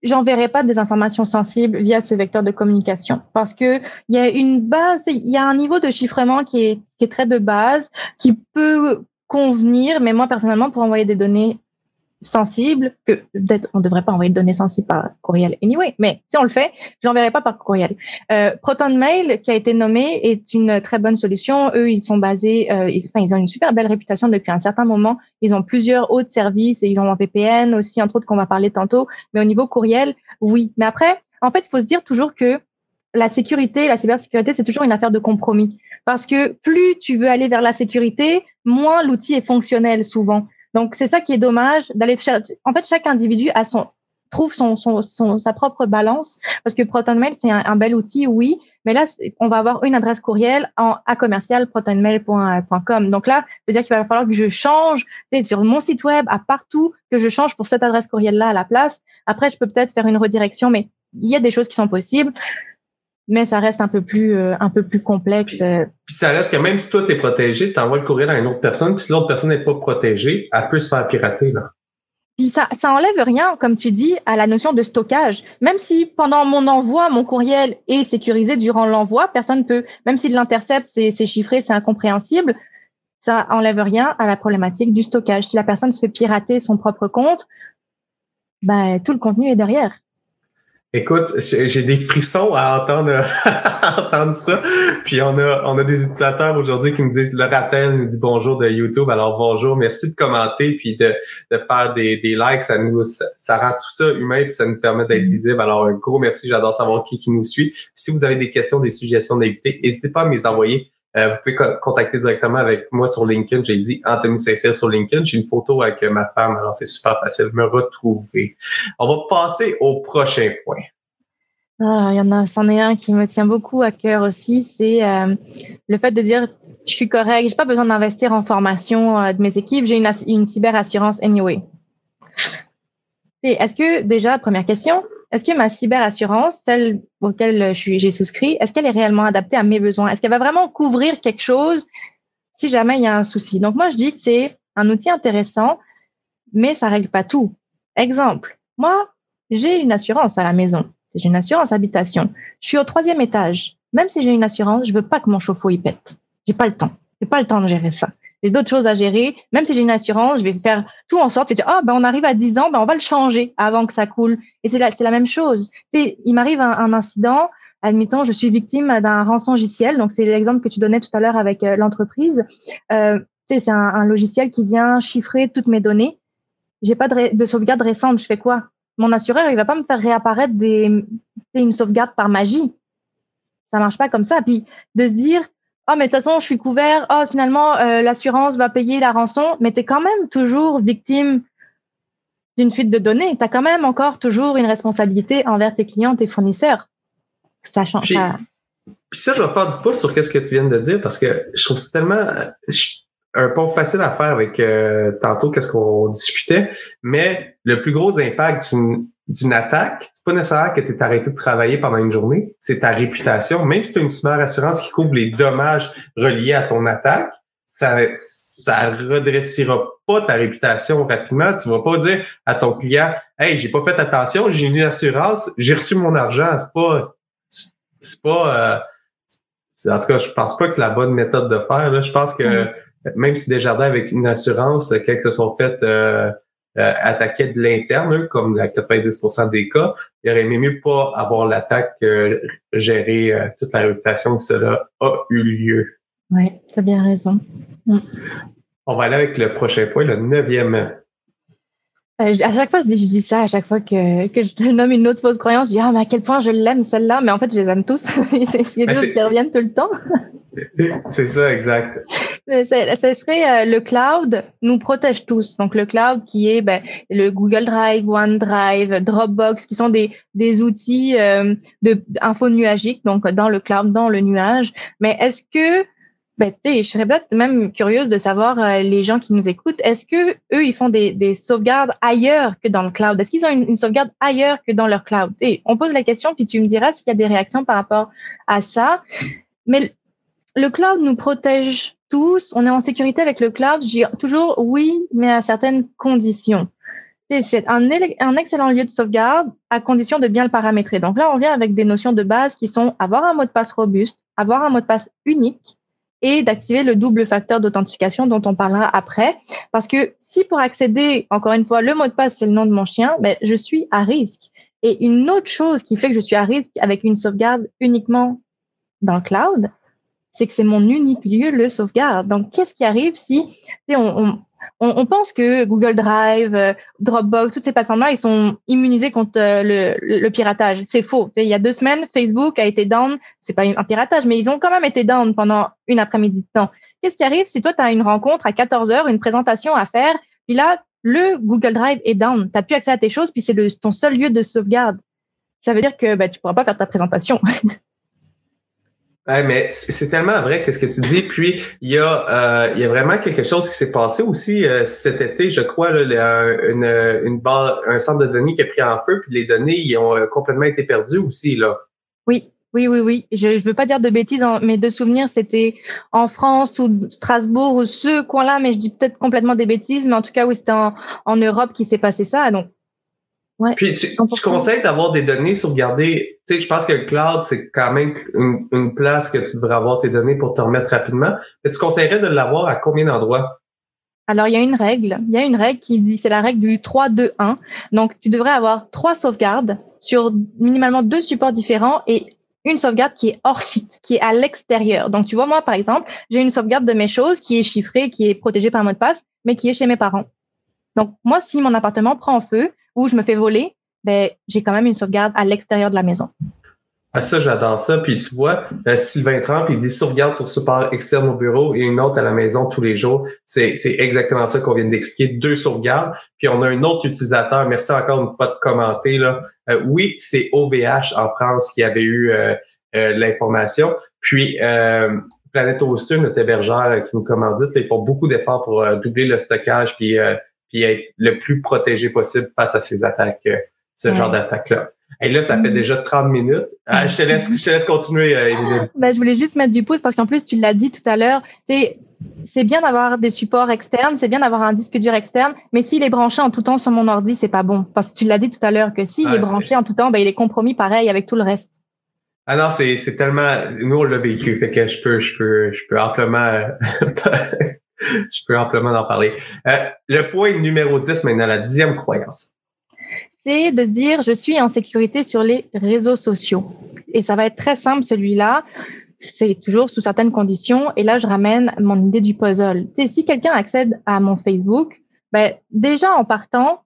j'enverrai pas des informations sensibles via ce vecteur de communication. Parce que il y a une base, il y a un niveau de chiffrement qui est très de base, qui peut convenir, mais moi personnellement pour envoyer des données sensible que peut-être on devrait pas envoyer de données sensibles par courriel anyway, mais si on le fait, je l'enverrai pas par courriel. Euh, Proton Mail qui a été nommé est une très bonne solution. Eux, ils sont basés, euh, ils, enfin ils ont une super belle réputation depuis un certain moment. Ils ont plusieurs autres services et ils ont un VPN aussi entre autres qu'on va parler tantôt. Mais au niveau courriel, oui. Mais après, en fait, il faut se dire toujours que la sécurité, la cybersécurité, c'est toujours une affaire de compromis. Parce que plus tu veux aller vers la sécurité, moins l'outil est fonctionnel souvent. Donc c'est ça qui est dommage d'aller. En fait, chaque individu a son trouve son, son, son, sa propre balance parce que ProtonMail c'est un, bel outil oui mais là on va avoir une adresse courriel en à commercial protonmail.com donc là c'est à dire qu'il va falloir que je change sur mon site web à partout que je change pour cette adresse courriel là à la place après je peux peut-être faire une redirection mais il y a des choses qui sont possibles mais ça reste un peu plus euh, un peu plus complexe. Puis, ça reste que même si toi tu es protégé, tu envoies le courriel à une autre personne, puis si l'autre personne n'est pas protégée, elle peut se faire pirater là. Puis ça, ça enlève rien, comme tu dis, à la notion de stockage. Même si pendant mon envoi, mon courriel est sécurisé durant l'envoi, personne peut, même s'il l'intercepte, c'est chiffré, c'est incompréhensible, ça enlève rien à la problématique du stockage. Si la personne se fait pirater son propre compte, ben, tout le contenu est derrière. Écoute, j'ai des frissons à entendre, entendre ça. Puis on a, on a des utilisateurs aujourd'hui qui nous disent, le rappel nous dit bonjour de YouTube. Alors bonjour, merci de commenter puis de, de faire des, des likes. Ça nous, ça, rend tout ça humain puis ça nous permet d'être mm-hmm. visible. Alors un gros merci. J'adore savoir qui qui nous suit. Si vous avez des questions, des suggestions d'invités, n'hésitez pas à me les envoyer. Euh, vous pouvez contacter directement avec moi sur LinkedIn. J'ai dit Anthony Saint-Cyr sur LinkedIn. J'ai une photo avec ma femme, alors c'est super facile de me retrouver. On va passer au prochain point. Ah, il y en a, un qui me tient beaucoup à cœur aussi, c'est euh, le fait de dire je suis correct, j'ai pas besoin d'investir en formation euh, de mes équipes, j'ai une, une cyberassurance anyway. Est-ce que déjà, première question, est-ce que ma cyberassurance, celle auquel j'ai souscrit, est-ce qu'elle est réellement adaptée à mes besoins? Est-ce qu'elle va vraiment couvrir quelque chose si jamais il y a un souci? Donc, moi, je dis que c'est un outil intéressant, mais ça règle pas tout. Exemple, moi, j'ai une assurance à la maison. J'ai une assurance habitation. Je suis au troisième étage. Même si j'ai une assurance, je veux pas que mon chauffe-eau y pète. J'ai pas le temps. J'ai pas le temps de gérer ça j'ai d'autres choses à gérer. Même si j'ai une assurance, je vais faire tout en sorte de dire, ah, ben, on arrive à 10 ans, ben, on va le changer avant que ça coule. Et c'est la, c'est la même chose. Tu il m'arrive un, incident, admettons, je suis victime d'un rançon logiciel. Donc, c'est l'exemple que tu donnais tout à l'heure avec euh, l'entreprise. Euh, c'est un, un, logiciel qui vient chiffrer toutes mes données. J'ai pas de, de sauvegarde récente. Je fais quoi? Mon assureur, il va pas me faire réapparaître des, une sauvegarde par magie. Ça marche pas comme ça. Puis, de se dire, oh mais de toute façon je suis couvert, oh finalement euh, l'assurance va payer la rançon, mais tu es quand même toujours victime d'une fuite de données, tu as quand même encore toujours une responsabilité envers tes clients, tes fournisseurs. Ça change. Puis, puis ça, je vais faire du pouce sur ce que tu viens de dire parce que je trouve c'est tellement un point facile à faire avec euh, tantôt qu'est-ce qu'on discutait, mais le plus gros impact d'une d'une attaque, c'est pas nécessaire que tu es arrêté de travailler pendant une journée, c'est ta réputation. Même si tu as une super assurance qui couvre les dommages reliés à ton attaque, ça ça redressera pas ta réputation rapidement. Tu vas pas dire à ton client Hey, j'ai pas fait attention, j'ai une assurance, j'ai reçu mon argent. C'est pas c'est pas euh, en tout cas, je pense pas que c'est la bonne méthode de faire. Là. Je pense que mm. même si des jardins avec une assurance, quelques se sont faites euh, euh, attaquait de l'interne, comme la 90% des cas, il aurait aimé mieux pas avoir l'attaque que gérer euh, toute la réputation que cela a eu lieu. Oui, tu as bien raison. Mm. On va aller avec le prochain point, le neuvième. Euh, à chaque fois, je dis, ça, à chaque fois que, que je te nomme une autre fausse croyance, je dis, ah, mais à quel point je l'aime, celle-là? Mais en fait, je les aime tous. C'est choses qui reviennent tout le temps. C'est ça, exact. Ce serait euh, le cloud nous protège tous. Donc le cloud qui est ben, le Google Drive, OneDrive, Dropbox, qui sont des, des outils euh, de info nuagique, donc dans le cloud, dans le nuage. Mais est-ce que ben, je serais peut-être même curieuse de savoir euh, les gens qui nous écoutent, est-ce que eux ils font des, des sauvegardes ailleurs que dans le cloud? Est-ce qu'ils ont une, sauvegarde ailleurs que dans leur cloud? Et on pose la question puis tu me diras s'il y a des réactions par rapport à ça. Mais le cloud nous protège tous. On est en sécurité avec le cloud. Dis toujours oui, mais à certaines conditions. C'est un, un, excellent lieu de sauvegarde à condition de bien le paramétrer. Donc là, on vient avec des notions de base qui sont avoir un mot de passe robuste, avoir un mot de passe unique et d'activer le double facteur d'authentification dont on parlera après. Parce que si pour accéder, encore une fois, le mot de passe, c'est le nom de mon chien, mais ben, je suis à risque. Et une autre chose qui fait que je suis à risque avec une sauvegarde uniquement dans le cloud, c'est que c'est mon unique lieu le sauvegarde. Donc, qu'est-ce qui arrive si on, on, on, pense que Google Drive, euh, Dropbox, toutes ces plateformes-là, ils sont immunisés contre euh, le, le, piratage. C'est faux. il y a deux semaines, Facebook a été down. C'est pas un piratage, mais ils ont quand même été down pendant une après-midi de temps. Qu'est-ce qui arrive si toi, tu as une rencontre à 14 heures, une présentation à faire, puis là, le Google Drive est down. Tu n'as plus accès à tes choses, puis c'est ton seul lieu de sauvegarde. Ça veut dire que ben, tu pourras pas faire ta présentation. Ouais, mais c'est tellement vrai que ce que tu dis. Puis il y a, euh, il y a vraiment quelque chose qui s'est passé aussi euh, cet été, je crois, là, une, une barre, un centre de données qui a pris en feu, puis les données ils ont euh, complètement été perdues aussi là. Oui, Oui, oui, oui. Je ne veux pas dire de bêtises, mais de souvenirs, c'était en France ou Strasbourg ou ce coin-là, mais je dis peut-être complètement des bêtises, mais en tout cas, oui, c'était en, en Europe qui s'est passé ça. Donc, ouais, Puis tu, tu conseilles d'avoir des données sauvegardées. Tu sais, je pense que le cloud, c'est quand même une, une, place que tu devrais avoir tes données pour te remettre rapidement. Mais tu conseillerais de l'avoir à combien d'endroits? Alors, il y a une règle. Il y a une règle qui dit, c'est la règle du 3-2-1. Donc, tu devrais avoir trois sauvegardes sur minimalement deux supports différents et une sauvegarde qui est hors site, qui est à l'extérieur. Donc, tu vois, moi, par exemple, j'ai une sauvegarde de mes choses qui est chiffrée, qui est protégée par mot de passe, mais qui est chez mes parents. Donc, moi, si mon appartement prend en feu ou je me fais voler, ben, j'ai quand même une sauvegarde à l'extérieur de la maison. Ah, ça, j'adore ça. Puis tu vois, euh, Sylvain Trump, il dit sauvegarde sur support externe au bureau et une autre à la maison tous les jours. C'est, exactement ça qu'on vient d'expliquer. Deux sauvegardes. Puis on a un autre utilisateur. Merci encore une fois de commenter. Là. Euh, oui, c'est OVH en France qui avait eu euh, l'information. Puis Planète Hoster, notre hébergeur qui nous commandite, ils font beaucoup d'efforts pour doubler le stockage puis, puis être le plus protégé possible face à ces attaques, ce genre d'attaques-là. Et là, ça fait mm. déjà 30 minutes. Ah, je, te laisse, je te laisse continuer, euh, ben, je voulais juste mettre du pouce parce qu'en plus, tu l'as dit tout à l'heure, c'est bien d'avoir des supports externes, c'est bien d'avoir un disque dur externe, mais s'il est branché en tout temps sur mon ordi, c'est pas bon. Parce que tu l'as dit tout à l'heure que s'il est branché en tout temps, ben, il est compromis pareil avec tout le reste. Ah non, c'est, c'est tellement, nous on l'a vécu, fait que je peux, je peux, je peux amplement, je peux amplement en parler. Euh, le point numéro 10 maintenant, la dixième croyance c'est de se dire je suis en sécurité sur les réseaux sociaux. Et ça va être très simple celui-là. C'est toujours sous certaines conditions. Et là, je ramène mon idée du puzzle. si quelqu'un accède à mon Facebook, ben, déjà en partant,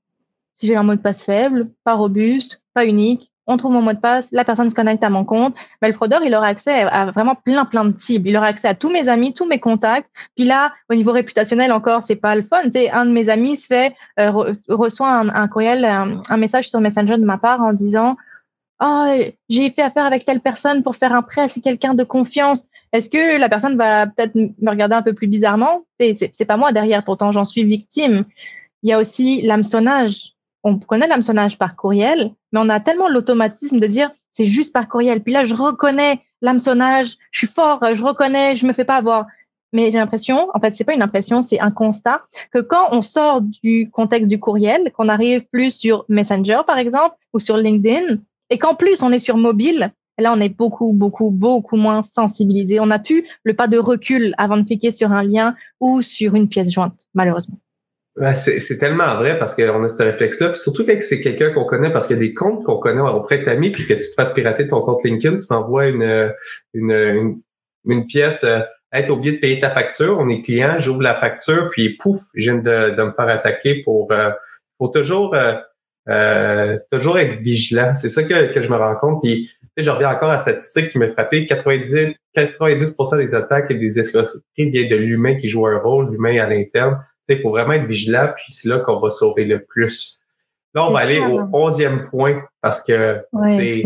si j'ai un mot de passe faible, pas robuste, pas unique, on trouve mon mot de passe, la personne se connecte à mon compte, mais le fraudeur, il aura accès à vraiment plein, plein de cibles. Il aura accès à tous mes amis, tous mes contacts. Puis là, au niveau réputationnel encore, c'est pas le fun. Tu un de mes amis se fait, euh, reçoit un, courriel, un, message sur Messenger de ma part en disant, oh, j'ai fait affaire avec telle personne pour faire un prêt, c'est quelqu'un de confiance. Est-ce que la personne va peut-être me regarder un peu plus bizarrement? C'est pas moi derrière, pourtant j'en suis victime. Il y a aussi l'hameçonnage on connaît l'hameçonnage par courriel, mais on a tellement l'automatisme de dire c'est juste par courriel. Puis là, je reconnais l'hameçonnage, je suis fort, je reconnais, je me fais pas avoir. Mais j'ai l'impression, en fait, c'est pas une impression, c'est un constat que quand on sort du contexte du courriel, qu'on arrive plus sur Messenger, par exemple, ou sur LinkedIn, et qu'en plus on est sur mobile, là, on est beaucoup, beaucoup, beaucoup moins sensibilisé. On n'a plus le pas de recul avant de cliquer sur un lien ou sur une pièce jointe, malheureusement. Ben, c'est tellement vrai parce qu'on a ce réflexe-là. surtout quand c'est quelqu'un qu'on connaît, parce qu'il y a des comptes qu'on connaît auprès de ta ami, puis que tu te fasses pirater ton compte LinkedIn, tu t'envoies une, une, une, pièce euh, être oublié de payer ta facture, on est client, j'ouvre la facture, puis pouf, je viens de, de me faire attaquer pour euh, faut toujours euh, euh, toujours être vigilant. C'est ça que, que je me rends compte. Puis je reviens encore à la statistique qui m'a frappé. 90, 90% des attaques et des escroqueries viennent de l'humain qui joue un rôle, l'humain à l'interne. Il faut vraiment être vigilant, puis c'est là qu'on va sauver le plus. Là, on va aller au onzième point parce que c'est.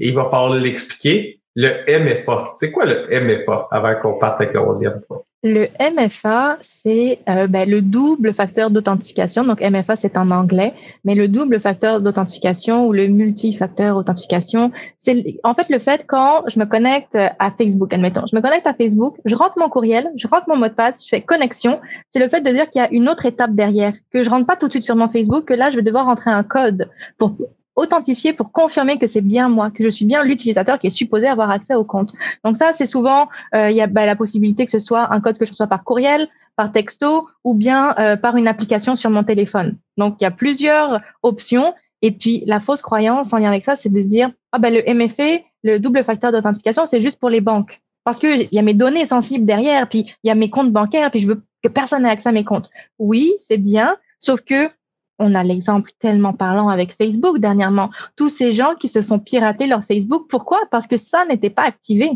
Il va falloir l'expliquer. Le MFA. C'est quoi le MFA avant qu'on parte avec le onzième point? Le MFA, c'est euh, ben, le double facteur d'authentification. Donc MFA, c'est en anglais, mais le double facteur d'authentification ou le multifacteur authentification, c'est en fait le fait quand je me connecte à Facebook, admettons, je me connecte à Facebook, je rentre mon courriel, je rentre mon mot de passe, je fais connexion. C'est le fait de dire qu'il y a une autre étape derrière, que je rentre pas tout de suite sur mon Facebook, que là je vais devoir rentrer un code pour authentifier pour confirmer que c'est bien moi, que je suis bien l'utilisateur qui est supposé avoir accès au compte. Donc ça, c'est souvent, euh, il y a bah, la possibilité que ce soit un code que je reçois par courriel, par texto ou bien euh, par une application sur mon téléphone. Donc il y a plusieurs options. Et puis la fausse croyance en lien avec ça, c'est de se dire ah ben le MFA, le double facteur d'authentification, c'est juste pour les banques parce que il y a mes données sensibles derrière, puis il y a mes comptes bancaires, puis je veux que personne n'ait accès à mes comptes. Oui, c'est bien, sauf que on a l'exemple tellement parlant avec Facebook dernièrement. Tous ces gens qui se font pirater leur Facebook. Pourquoi? Parce que ça n'était pas activé.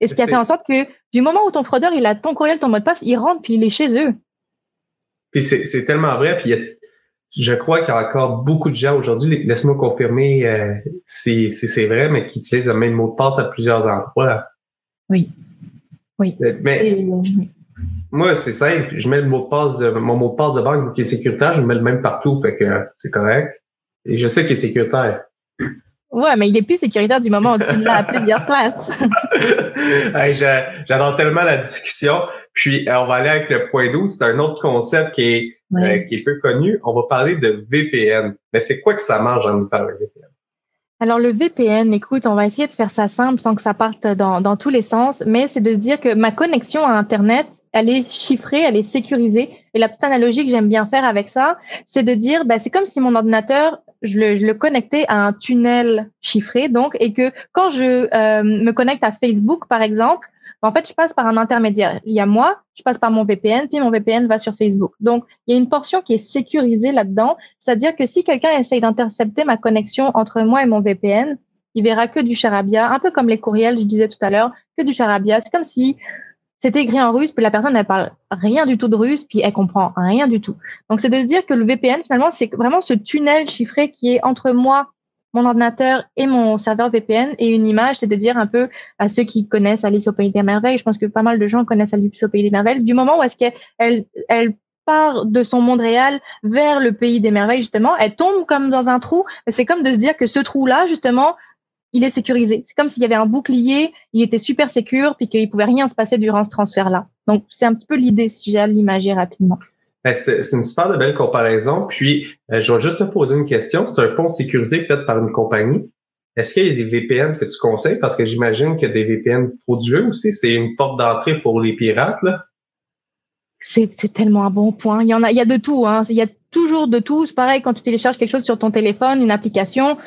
Et ce qui a fait en sorte que du moment où ton fraudeur, il a ton courriel, ton mot de passe, il rentre puis il est chez eux. Puis c'est tellement vrai. Puis je crois qu'il y a encore beaucoup de gens aujourd'hui, laisse-moi confirmer euh, si, c'est vrai, mais qui utilisent le même mot de passe à plusieurs endroits. Oui. Oui. Euh, mais, moi, c'est simple. Je mets le mot de passe de, mon mot de passe de banque qui est sécuritaire, je mets le même partout, fait que c'est correct. Et je sais qu'il est sécuritaire. Ouais, mais il est plus sécuritaire du moment où tu l'as à plusieurs places. hey, J'adore tellement la discussion. Puis, euh, on va aller avec le point 12. C'est un autre concept qui est, euh, qui est peu connu. On va parler de VPN. Mais c'est quoi que ça mange en nous parlant de VPN? Alors le VPN, écoute, on va essayer de faire ça simple sans que ça parte dans, dans tous les sens, mais c'est de se dire que ma connexion à Internet, elle est chiffrée, elle est sécurisée. Et la petite analogie que j'aime bien faire avec ça, c'est de dire, bah, c'est comme si mon ordinateur, je le, je le, connectais à un tunnel chiffré, donc, et que quand je euh, me connecte à Facebook, par exemple, en fait, je passe par un intermédiaire. Il y a moi, je passe par mon VPN, puis mon VPN va sur Facebook. Donc, il y a une portion qui est sécurisée là-dedans. C'est-à-dire que si quelqu'un essaye d'intercepter ma connexion entre moi et mon VPN, il verra que du charabia, un peu comme les courriels, je disais tout à l'heure, que du charabia. C'est comme si c'était écrit en russe, puis la personne, elle parle rien du tout de russe, puis elle comprend rien du tout. Donc, c'est de se dire que le VPN, finalement, c'est vraiment ce tunnel chiffré qui est entre moi mon ordinateur et mon serveur VPN et une image, c'est de dire un peu à ceux qui connaissent Alice au pays des merveilles, je pense que pas mal de gens connaissent Alice au pays des merveilles, du moment où est-ce qu'elle elle, part de son monde réel vers le pays des merveilles, justement, elle tombe comme dans un trou. C'est comme de se dire que ce trou-là, justement, il est sécurisé. C'est comme s'il y avait un bouclier, il était super sécure, puis qu'il pouvait rien se passer durant ce transfert-là. Donc, c'est un petit peu l'idée si j'ai à l'imager rapidement. Ben, c'est une super de belle comparaison. Puis, euh, je vais juste te poser une question. C'est un pont sécurisé fait par une compagnie. Est-ce qu'il y a des VPN que tu conseilles? Parce que j'imagine a des VPN frauduleux aussi. C'est une porte d'entrée pour les pirates. C'est tellement un bon point. Il y en a, il y a de tout. Hein. Il y a toujours de tout. C'est pareil quand tu télécharges quelque chose sur ton téléphone, une application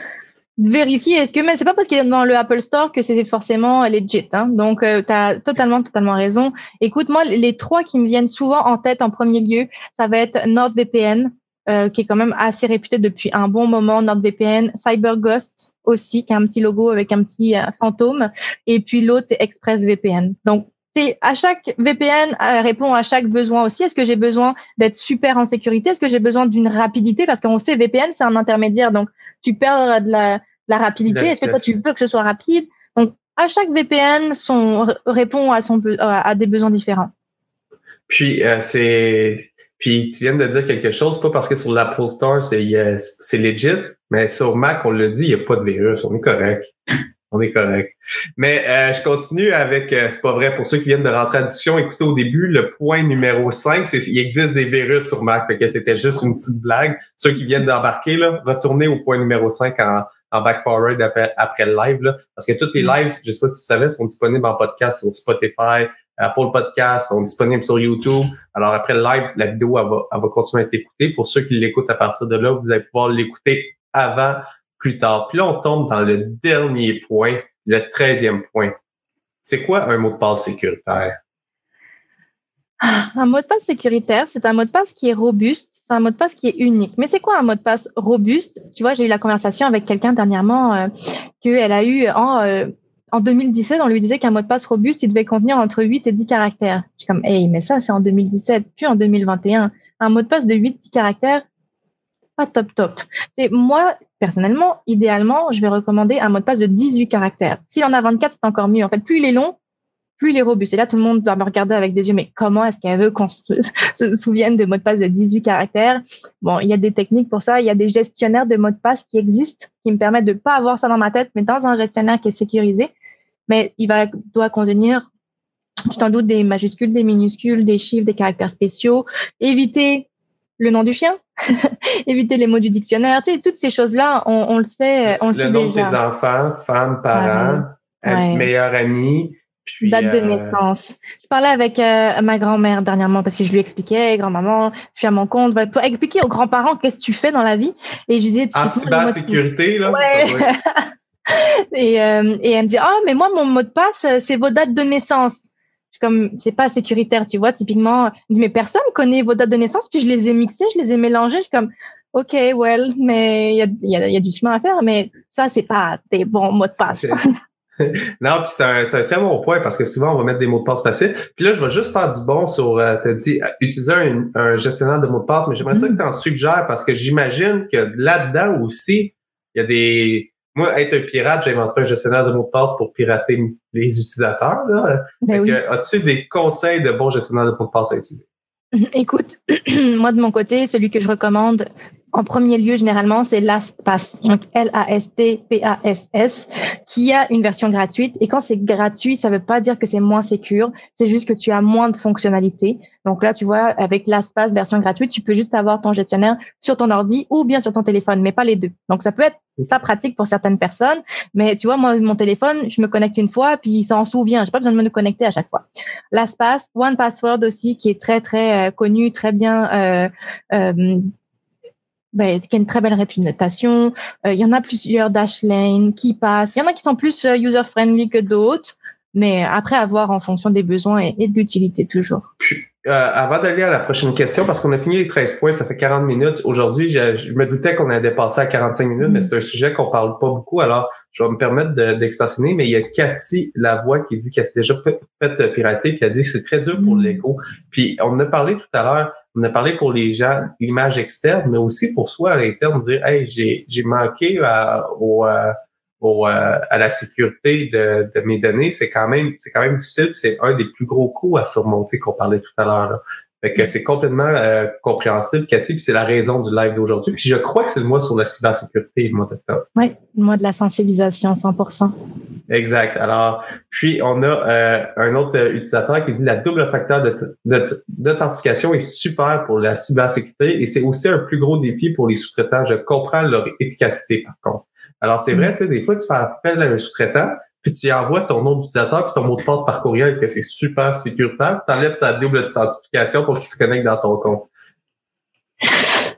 vérifier. Est-ce que mais c'est pas parce qu'il est dans le Apple Store que c'est forcément legit hein. donc euh, tu as totalement totalement raison. Écoute moi les trois qui me viennent souvent en tête en premier lieu ça va être NordVPN euh, qui est quand même assez réputé depuis un bon moment. NordVPN CyberGhost aussi qui a un petit logo avec un petit euh, fantôme. Et puis l'autre c'est ExpressVPN. Donc c'est à chaque VPN répond à chaque besoin aussi. Est-ce que j'ai besoin d'être super en sécurité? Est-ce que j'ai besoin d'une rapidité? Parce qu'on sait VPN c'est un intermédiaire, donc tu perds de la, la rapidité. Est-ce que toi, tu veux que ce soit rapide? Donc, à chaque VPN, son, répond à, son, à des besoins différents. Puis, euh, c'est, puis tu viens de dire quelque chose, pas parce que sur l'Apple Store, c'est, c'est legit, mais sur Mac, on le dit, il n'y a pas de virus. On est correct. On est correct. Mais euh, je continue avec, euh, c'est pas vrai, pour ceux qui viennent de rentrer en discussion, écoutez au début, le point numéro 5, c'est il existe des virus sur Mac, fait que c'était juste une petite blague. Ceux qui viennent d'embarquer, là, retournez au point numéro 5 en, en back forward après, après le live, là, parce que tous les lives, je sais pas si tu savais, sont disponibles en podcast sur Spotify, Apple Podcast, sont disponibles sur YouTube. Alors après le live, la vidéo, elle va, elle va continuer à être écoutée. Pour ceux qui l'écoutent à partir de là, vous allez pouvoir l'écouter avant plus tard. Puis là, on tombe dans le dernier point, le treizième point. C'est quoi un mot de passe sécuritaire? Ah, un mot de passe sécuritaire, c'est un mot de passe qui est robuste, c'est un mot de passe qui est unique. Mais c'est quoi un mot de passe robuste? Tu vois, j'ai eu la conversation avec quelqu'un dernièrement euh, qu'elle a eu en, euh, en 2017. On lui disait qu'un mot de passe robuste, il devait contenir entre 8 et 10 caractères. Je suis comme, hey, mais ça, c'est en 2017, puis en 2021. Un mot de passe de 8-10 caractères, pas top top. C'est moi personnellement, idéalement, je vais recommander un mot de passe de 18 caractères. S'il en a 24, c'est encore mieux. En fait, plus il est long, plus il est robuste. Et là, tout le monde doit me regarder avec des yeux, mais comment est-ce qu'elle veut qu'on se, souvienne de mots de passe de 18 caractères? Bon, il y a des techniques pour ça. Il y a des gestionnaires de mots de passe qui existent, qui me permettent de pas avoir ça dans ma tête, mais dans un gestionnaire qui est sécurisé. Mais il va doit contenir, tu t'en doutes, des majuscules, des minuscules, des chiffres, des caractères spéciaux. Éviter le nom du chien, éviter les mots du dictionnaire, tu sais, toutes ces choses-là, on, le sait, on le, le nom de tes enfants, femmes, parents, meilleurs amis. Puis, Date de euh, naissance. Je parlais avec euh, ma grand-mère dernièrement parce que je lui expliquais, grand-maman, je suis à mon compte, pour expliquer aux grands-parents qu'est-ce que tu fais dans la vie. Et je disais, ah, cybersécurité, là. Ouais. et, euh, et elle me dit, ah, mais moi, mon mot de passe, c'est vos dates de naissance comme c'est pas sécuritaire, tu vois. Typiquement, dit mais personne connaît vos dates de naissance, puis je les ai mixées, je les ai mélangées. Je suis comme ok, well, mais il y a, y, a, y a, du chemin à faire, mais ça c'est pas des bons mots de passe. non, puis c'est un, un, très bon point parce que souvent on va mettre des mots de passe faciles. Puis là, je vais juste faire du bon sur, euh, as dit, euh, utiliser un, gestionnaire de mots de passe, mais j'aimerais ça que mm. tu en suggères parce que j'imagine que là-dedans aussi, il y a des, moi, être un pirate, j'inventerais un gestionnaire de mots de passe pour pirater les utilisateurs. Ben as-tu des conseils de bons gestionnaires de mots de passe à utiliser? Écoute, moi de mon côté, celui que je recommande en premier lieu, généralement, c'est LastPass, donc L-A-S-T-P-A-S-S, qui a une version gratuite. Et quand c'est gratuit, ça veut pas dire que c'est moins sécure, c'est juste que tu as moins de fonctionnalités. Donc là, tu vois, avec LastPass version gratuite, tu peux juste avoir ton gestionnaire sur ton ordi ou bien sur ton téléphone, mais pas les deux. Donc ça peut être pas pratique pour certaines personnes, mais tu vois, moi, mon téléphone, je me connecte une fois, puis il s'en souvient. J'ai pas besoin de me connecter à chaque fois. LastPass, One Password aussi, qui est très très euh, connu, très bien euh, euh, ben, qui a une très belle réputation. Euh, il y en a plusieurs Dashlane qui passent. Il y en a qui sont plus euh, user-friendly que d'autres, mais après avoir en fonction des besoins et, de l'utilité toujours. Puis, euh, avant d'aller à la prochaine question, parce qu'on a fini les 13 points, ça fait 40 minutes. Aujourd'hui, je, me doutais qu'on allait dépasser à 45 minutes, mais mm. c'est un sujet qu'on parle pas beaucoup, alors je vais me permettre d'extensionner. mais il y a Cathy Lavoie qui dit qu'elle s'est déjà fait pirater, puis elle dit que c'est très dur pour mm. l'ego. Puis on en a parlé tout à l'heure, on a parlé pour les gens, l'image externe, mais aussi pour soi à l'interne, dire Hey, j'ai manqué à, au, euh, au, euh, à la sécurité de, de mes données, c'est quand même c'est quand même difficile. C'est un des plus gros coûts à surmonter qu'on parlait tout à l'heure. Fait que c'est complètement euh, compréhensible, Cathy, puis c'est la raison du live d'aujourd'hui. Puis je crois que c'est le mois sur la cybersécurité, le mois d'octobre. Oui, le mois de la sensibilisation, 100%. Exact. Alors, puis on a euh, un autre utilisateur qui dit la double facteur d'authentification est super pour la cybersécurité et c'est aussi un plus gros défi pour les sous-traitants. Je comprends leur efficacité par contre. Alors, c'est vrai, tu sais, des fois, tu fais appel à un sous-traitant, puis tu envoies ton nom d'utilisateur puis ton mot de passe par courriel que c'est super sécuritaire, tu enlèves ta double authentification pour qu'il se connecte dans ton compte.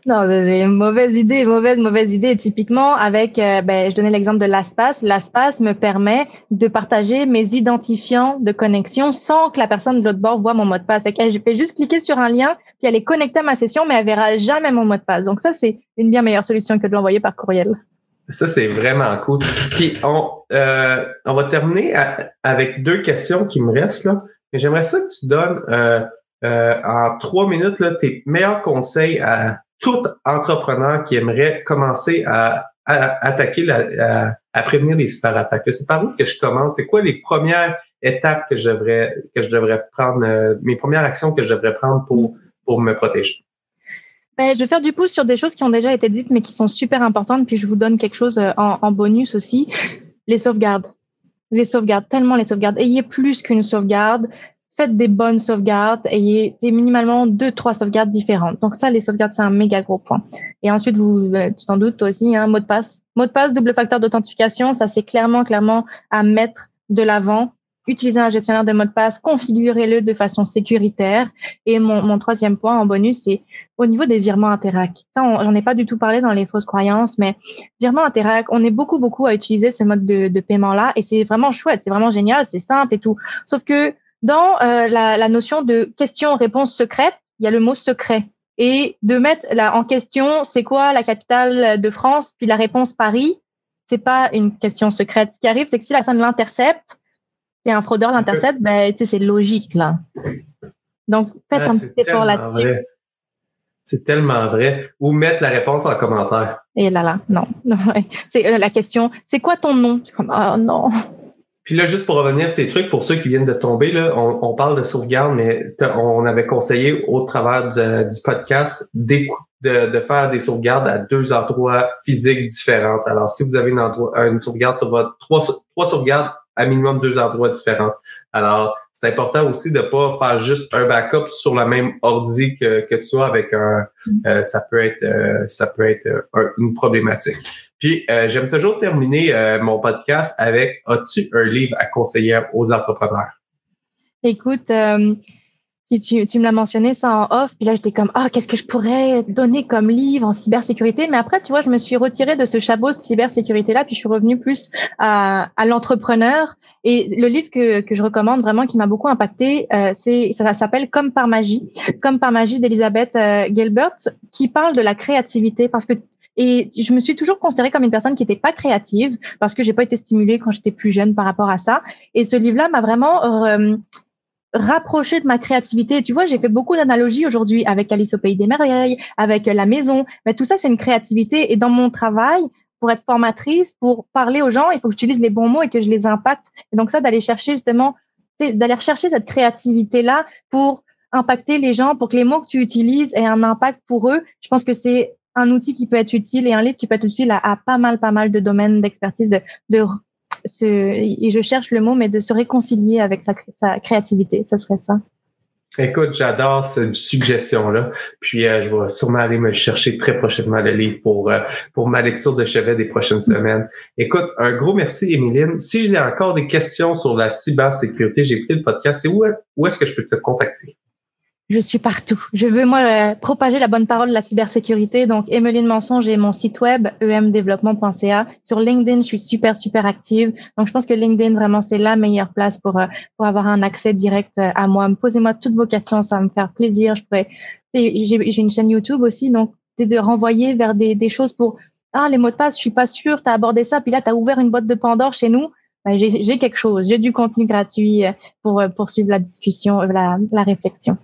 Non, c'est une mauvaise idée, mauvaise, mauvaise idée. Typiquement, avec, euh, ben, je donnais l'exemple de LastPass. LastPass me permet de partager mes identifiants de connexion sans que la personne de l'autre bord voit mon mot de passe. Fait je vais juste cliquer sur un lien, puis elle est connectée à ma session, mais elle verra jamais mon mot de passe. Donc ça, c'est une bien meilleure solution que de l'envoyer par courriel. Ça, c'est vraiment cool. Puis on, euh, on va terminer avec deux questions qui me restent là. Mais j'aimerais ça que tu donnes euh, euh, en trois minutes là, tes meilleurs conseils à tout entrepreneur qui aimerait commencer à, attaquer la, à, prévenir les cyberattaques. C'est par où que je commence? C'est quoi les premières étapes que je devrais que je devrais prendre, mes premières actions que je devrais prendre pour, pour me protéger? Ben, je vais faire du pouce sur des choses qui ont déjà été dites, mais qui sont super importantes. Puis je vous donne quelque chose euh, en, bonus aussi. Les sauvegardes. Les sauvegardes, tellement les sauvegardes. Ayez plus qu'une sauvegarde. Faites des bonnes sauvegardes. Ayez minimalement deux, trois sauvegardes différentes. Donc ça, les sauvegardes, c'est un méga gros point. Et ensuite, vous, ben, tu t'en doutes, toi aussi, hein, mot de passe. Mot de passe, double facteur d'authentification. Ça, c'est clairement, clairement à mettre de l'avant utilisez un gestionnaire de mot de passe, configurez-le de façon sécuritaire. Et mon, mon troisième point en bonus, c'est au niveau des virements Interac. Ça, j'en ai pas du tout parlé dans les fausses croyances, mais virements Interac, on est beaucoup, beaucoup à utiliser ce mode de, de paiement-là et c'est vraiment chouette, c'est vraiment génial, c'est simple et tout. Sauf que dans euh, la, la notion de question-réponse secrète, il y a le mot secret. Et de mettre là, en question, c'est quoi la capitale de France, puis la réponse Paris, c'est pas une question secrète. Ce qui arrive, c'est que si la personne l'intercepte, et un fraudeur l'intercepte, ben, c'est logique, là. Donc, faites ah, un petit effort là-dessus. C'est tellement vrai. Ou mettre la réponse en commentaire. Et là, là, non. c'est euh, la question, c'est quoi ton nom? Comme, oh non. Puis là, juste pour revenir à ces trucs, pour ceux qui viennent de tomber, là, on, parle de sauvegarde, mais on avait conseillé au travers du, podcast de, de, faire des sauvegardes à deux endroits physiques différents. Alors, si vous avez une, endroit, une sauvegarde sur votre trois, trois sauvegardes à minimum deux endroits différents. Alors, c'est important aussi de pas faire juste un backup sur la même ordi que, que tu as avec un, euh, ça peut être, euh, ça peut être euh, une problématique. Puis, j'aime toujours terminer mon podcast avec, as-tu un livre à conseiller aux entrepreneurs? Écoute, tu, tu, me l'as mentionné ça en off, puis là j'étais comme ah qu'est-ce que je pourrais donner comme livre en cybersécurité, mais après tu vois je me suis retirée de ce chapeau de cybersécurité là, puis je suis revenue plus à, à l'entrepreneur. Et le livre que, que je recommande vraiment qui m'a beaucoup impacté, euh, c'est ça, s'appelle Comme par magie, Comme par magie d'Elisabeth euh, Gilbert, qui parle de la créativité. Parce que et je me suis toujours considérée comme une personne qui n'était pas créative parce que j'ai pas été stimulée quand j'étais plus jeune par rapport à ça. Et ce livre-là m'a vraiment euh, rapprocher de ma créativité. Tu vois, j'ai fait beaucoup d'analogies aujourd'hui avec Alice au pays des merveilles, avec la maison. Mais tout ça, c'est une créativité. Et dans mon travail, pour être formatrice, pour parler aux gens, il faut que j'utilise les bons mots et que je les impacte. Et donc ça, d'aller chercher justement, d'aller chercher cette créativité-là pour impacter les gens, pour que les mots que tu utilises aient un impact pour eux. Je pense que c'est un outil qui peut être utile et un livre qui peut être utile à, pas mal, pas mal de domaines d'expertise, de, de et je cherche le mot, mais de se réconcilier avec sa, sa créativité, ça serait ça. Écoute, j'adore cette suggestion-là. Puis euh, je vais sûrement aller me chercher très prochainement le livre pour, euh, pour ma lecture de chevet des prochaines semaines. Écoute, un gros merci, Émiline. Si j'ai encore des questions sur la cybersécurité, j'ai écouté le podcast, c'est où, où est-ce que je peux te contacter? Je suis partout. Je veux, moi, euh, propager la bonne parole de la cybersécurité. Donc, Emeline Mensonge, j'ai mon site web, emdéveloppement.ca. Sur LinkedIn, je suis super, super active. Donc, je pense que LinkedIn, vraiment, c'est la meilleure place pour, euh, pour avoir un accès direct euh, à moi. Posez-moi toutes vos questions, ça va me faire plaisir. Je pourrais, j'ai une chaîne YouTube aussi, donc, de renvoyer vers des, des choses pour, ah, les mots de passe, je suis pas sûre, tu as abordé ça, puis là, tu as ouvert une boîte de Pandore chez nous. Ben, j'ai quelque chose, j'ai du contenu gratuit pour poursuivre la discussion, la, la réflexion.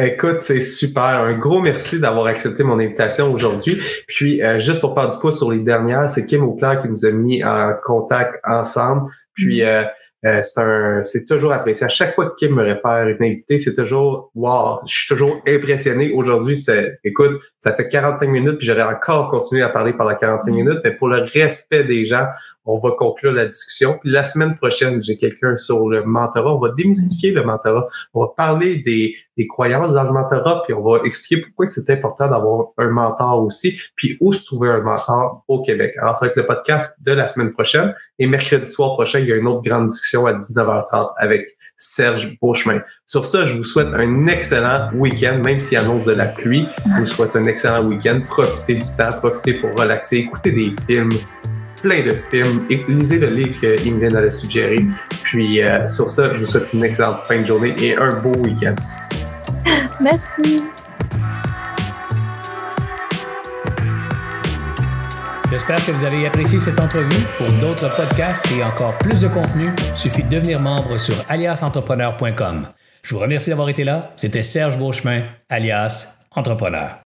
Écoute, c'est super. Un gros merci d'avoir accepté mon invitation aujourd'hui. Puis, euh, juste pour faire du poids sur les dernières, c'est Kim Auclair qui nous a mis en contact ensemble. Puis, mm. euh, euh, c'est un, c'est toujours apprécié. À chaque fois que Kim me réfère une invitée, c'est toujours, wow, je suis toujours impressionné. Aujourd'hui, c'est, écoute, ça fait 45 minutes, puis j'aurais encore continué à parler pendant 45 mm. minutes, mais pour le respect des gens, on va conclure la discussion. Puis la semaine prochaine, j'ai quelqu'un sur le mentorat. On va démystifier le mentorat. On va parler des, des croyances dans le mentorat, puis on va expliquer pourquoi c'est important d'avoir un mentor aussi, puis où se trouver un mentor au Québec. Alors, ça va être le podcast de la semaine prochaine. Et mercredi soir prochain, il y a une autre grande discussion à 19h30 avec Serge Beauchemin. Sur ça, je vous souhaite un excellent week-end, même s'il annonce de la pluie. Je vous souhaite un excellent week-end. Profitez du temps, profitez pour relaxer, écoutez des films, plein de films. Et lisez le livre que a suggéré. Puis euh, sur ça, je vous souhaite une excellente fin de journée et un beau week-end. Merci. J'espère que vous avez apprécié cette entrevue. Pour d'autres podcasts et encore plus de contenu, suffit de devenir membre sur aliasentrepreneur.com. Je vous remercie d'avoir été là. C'était Serge Beauchemin, alias Entrepreneur.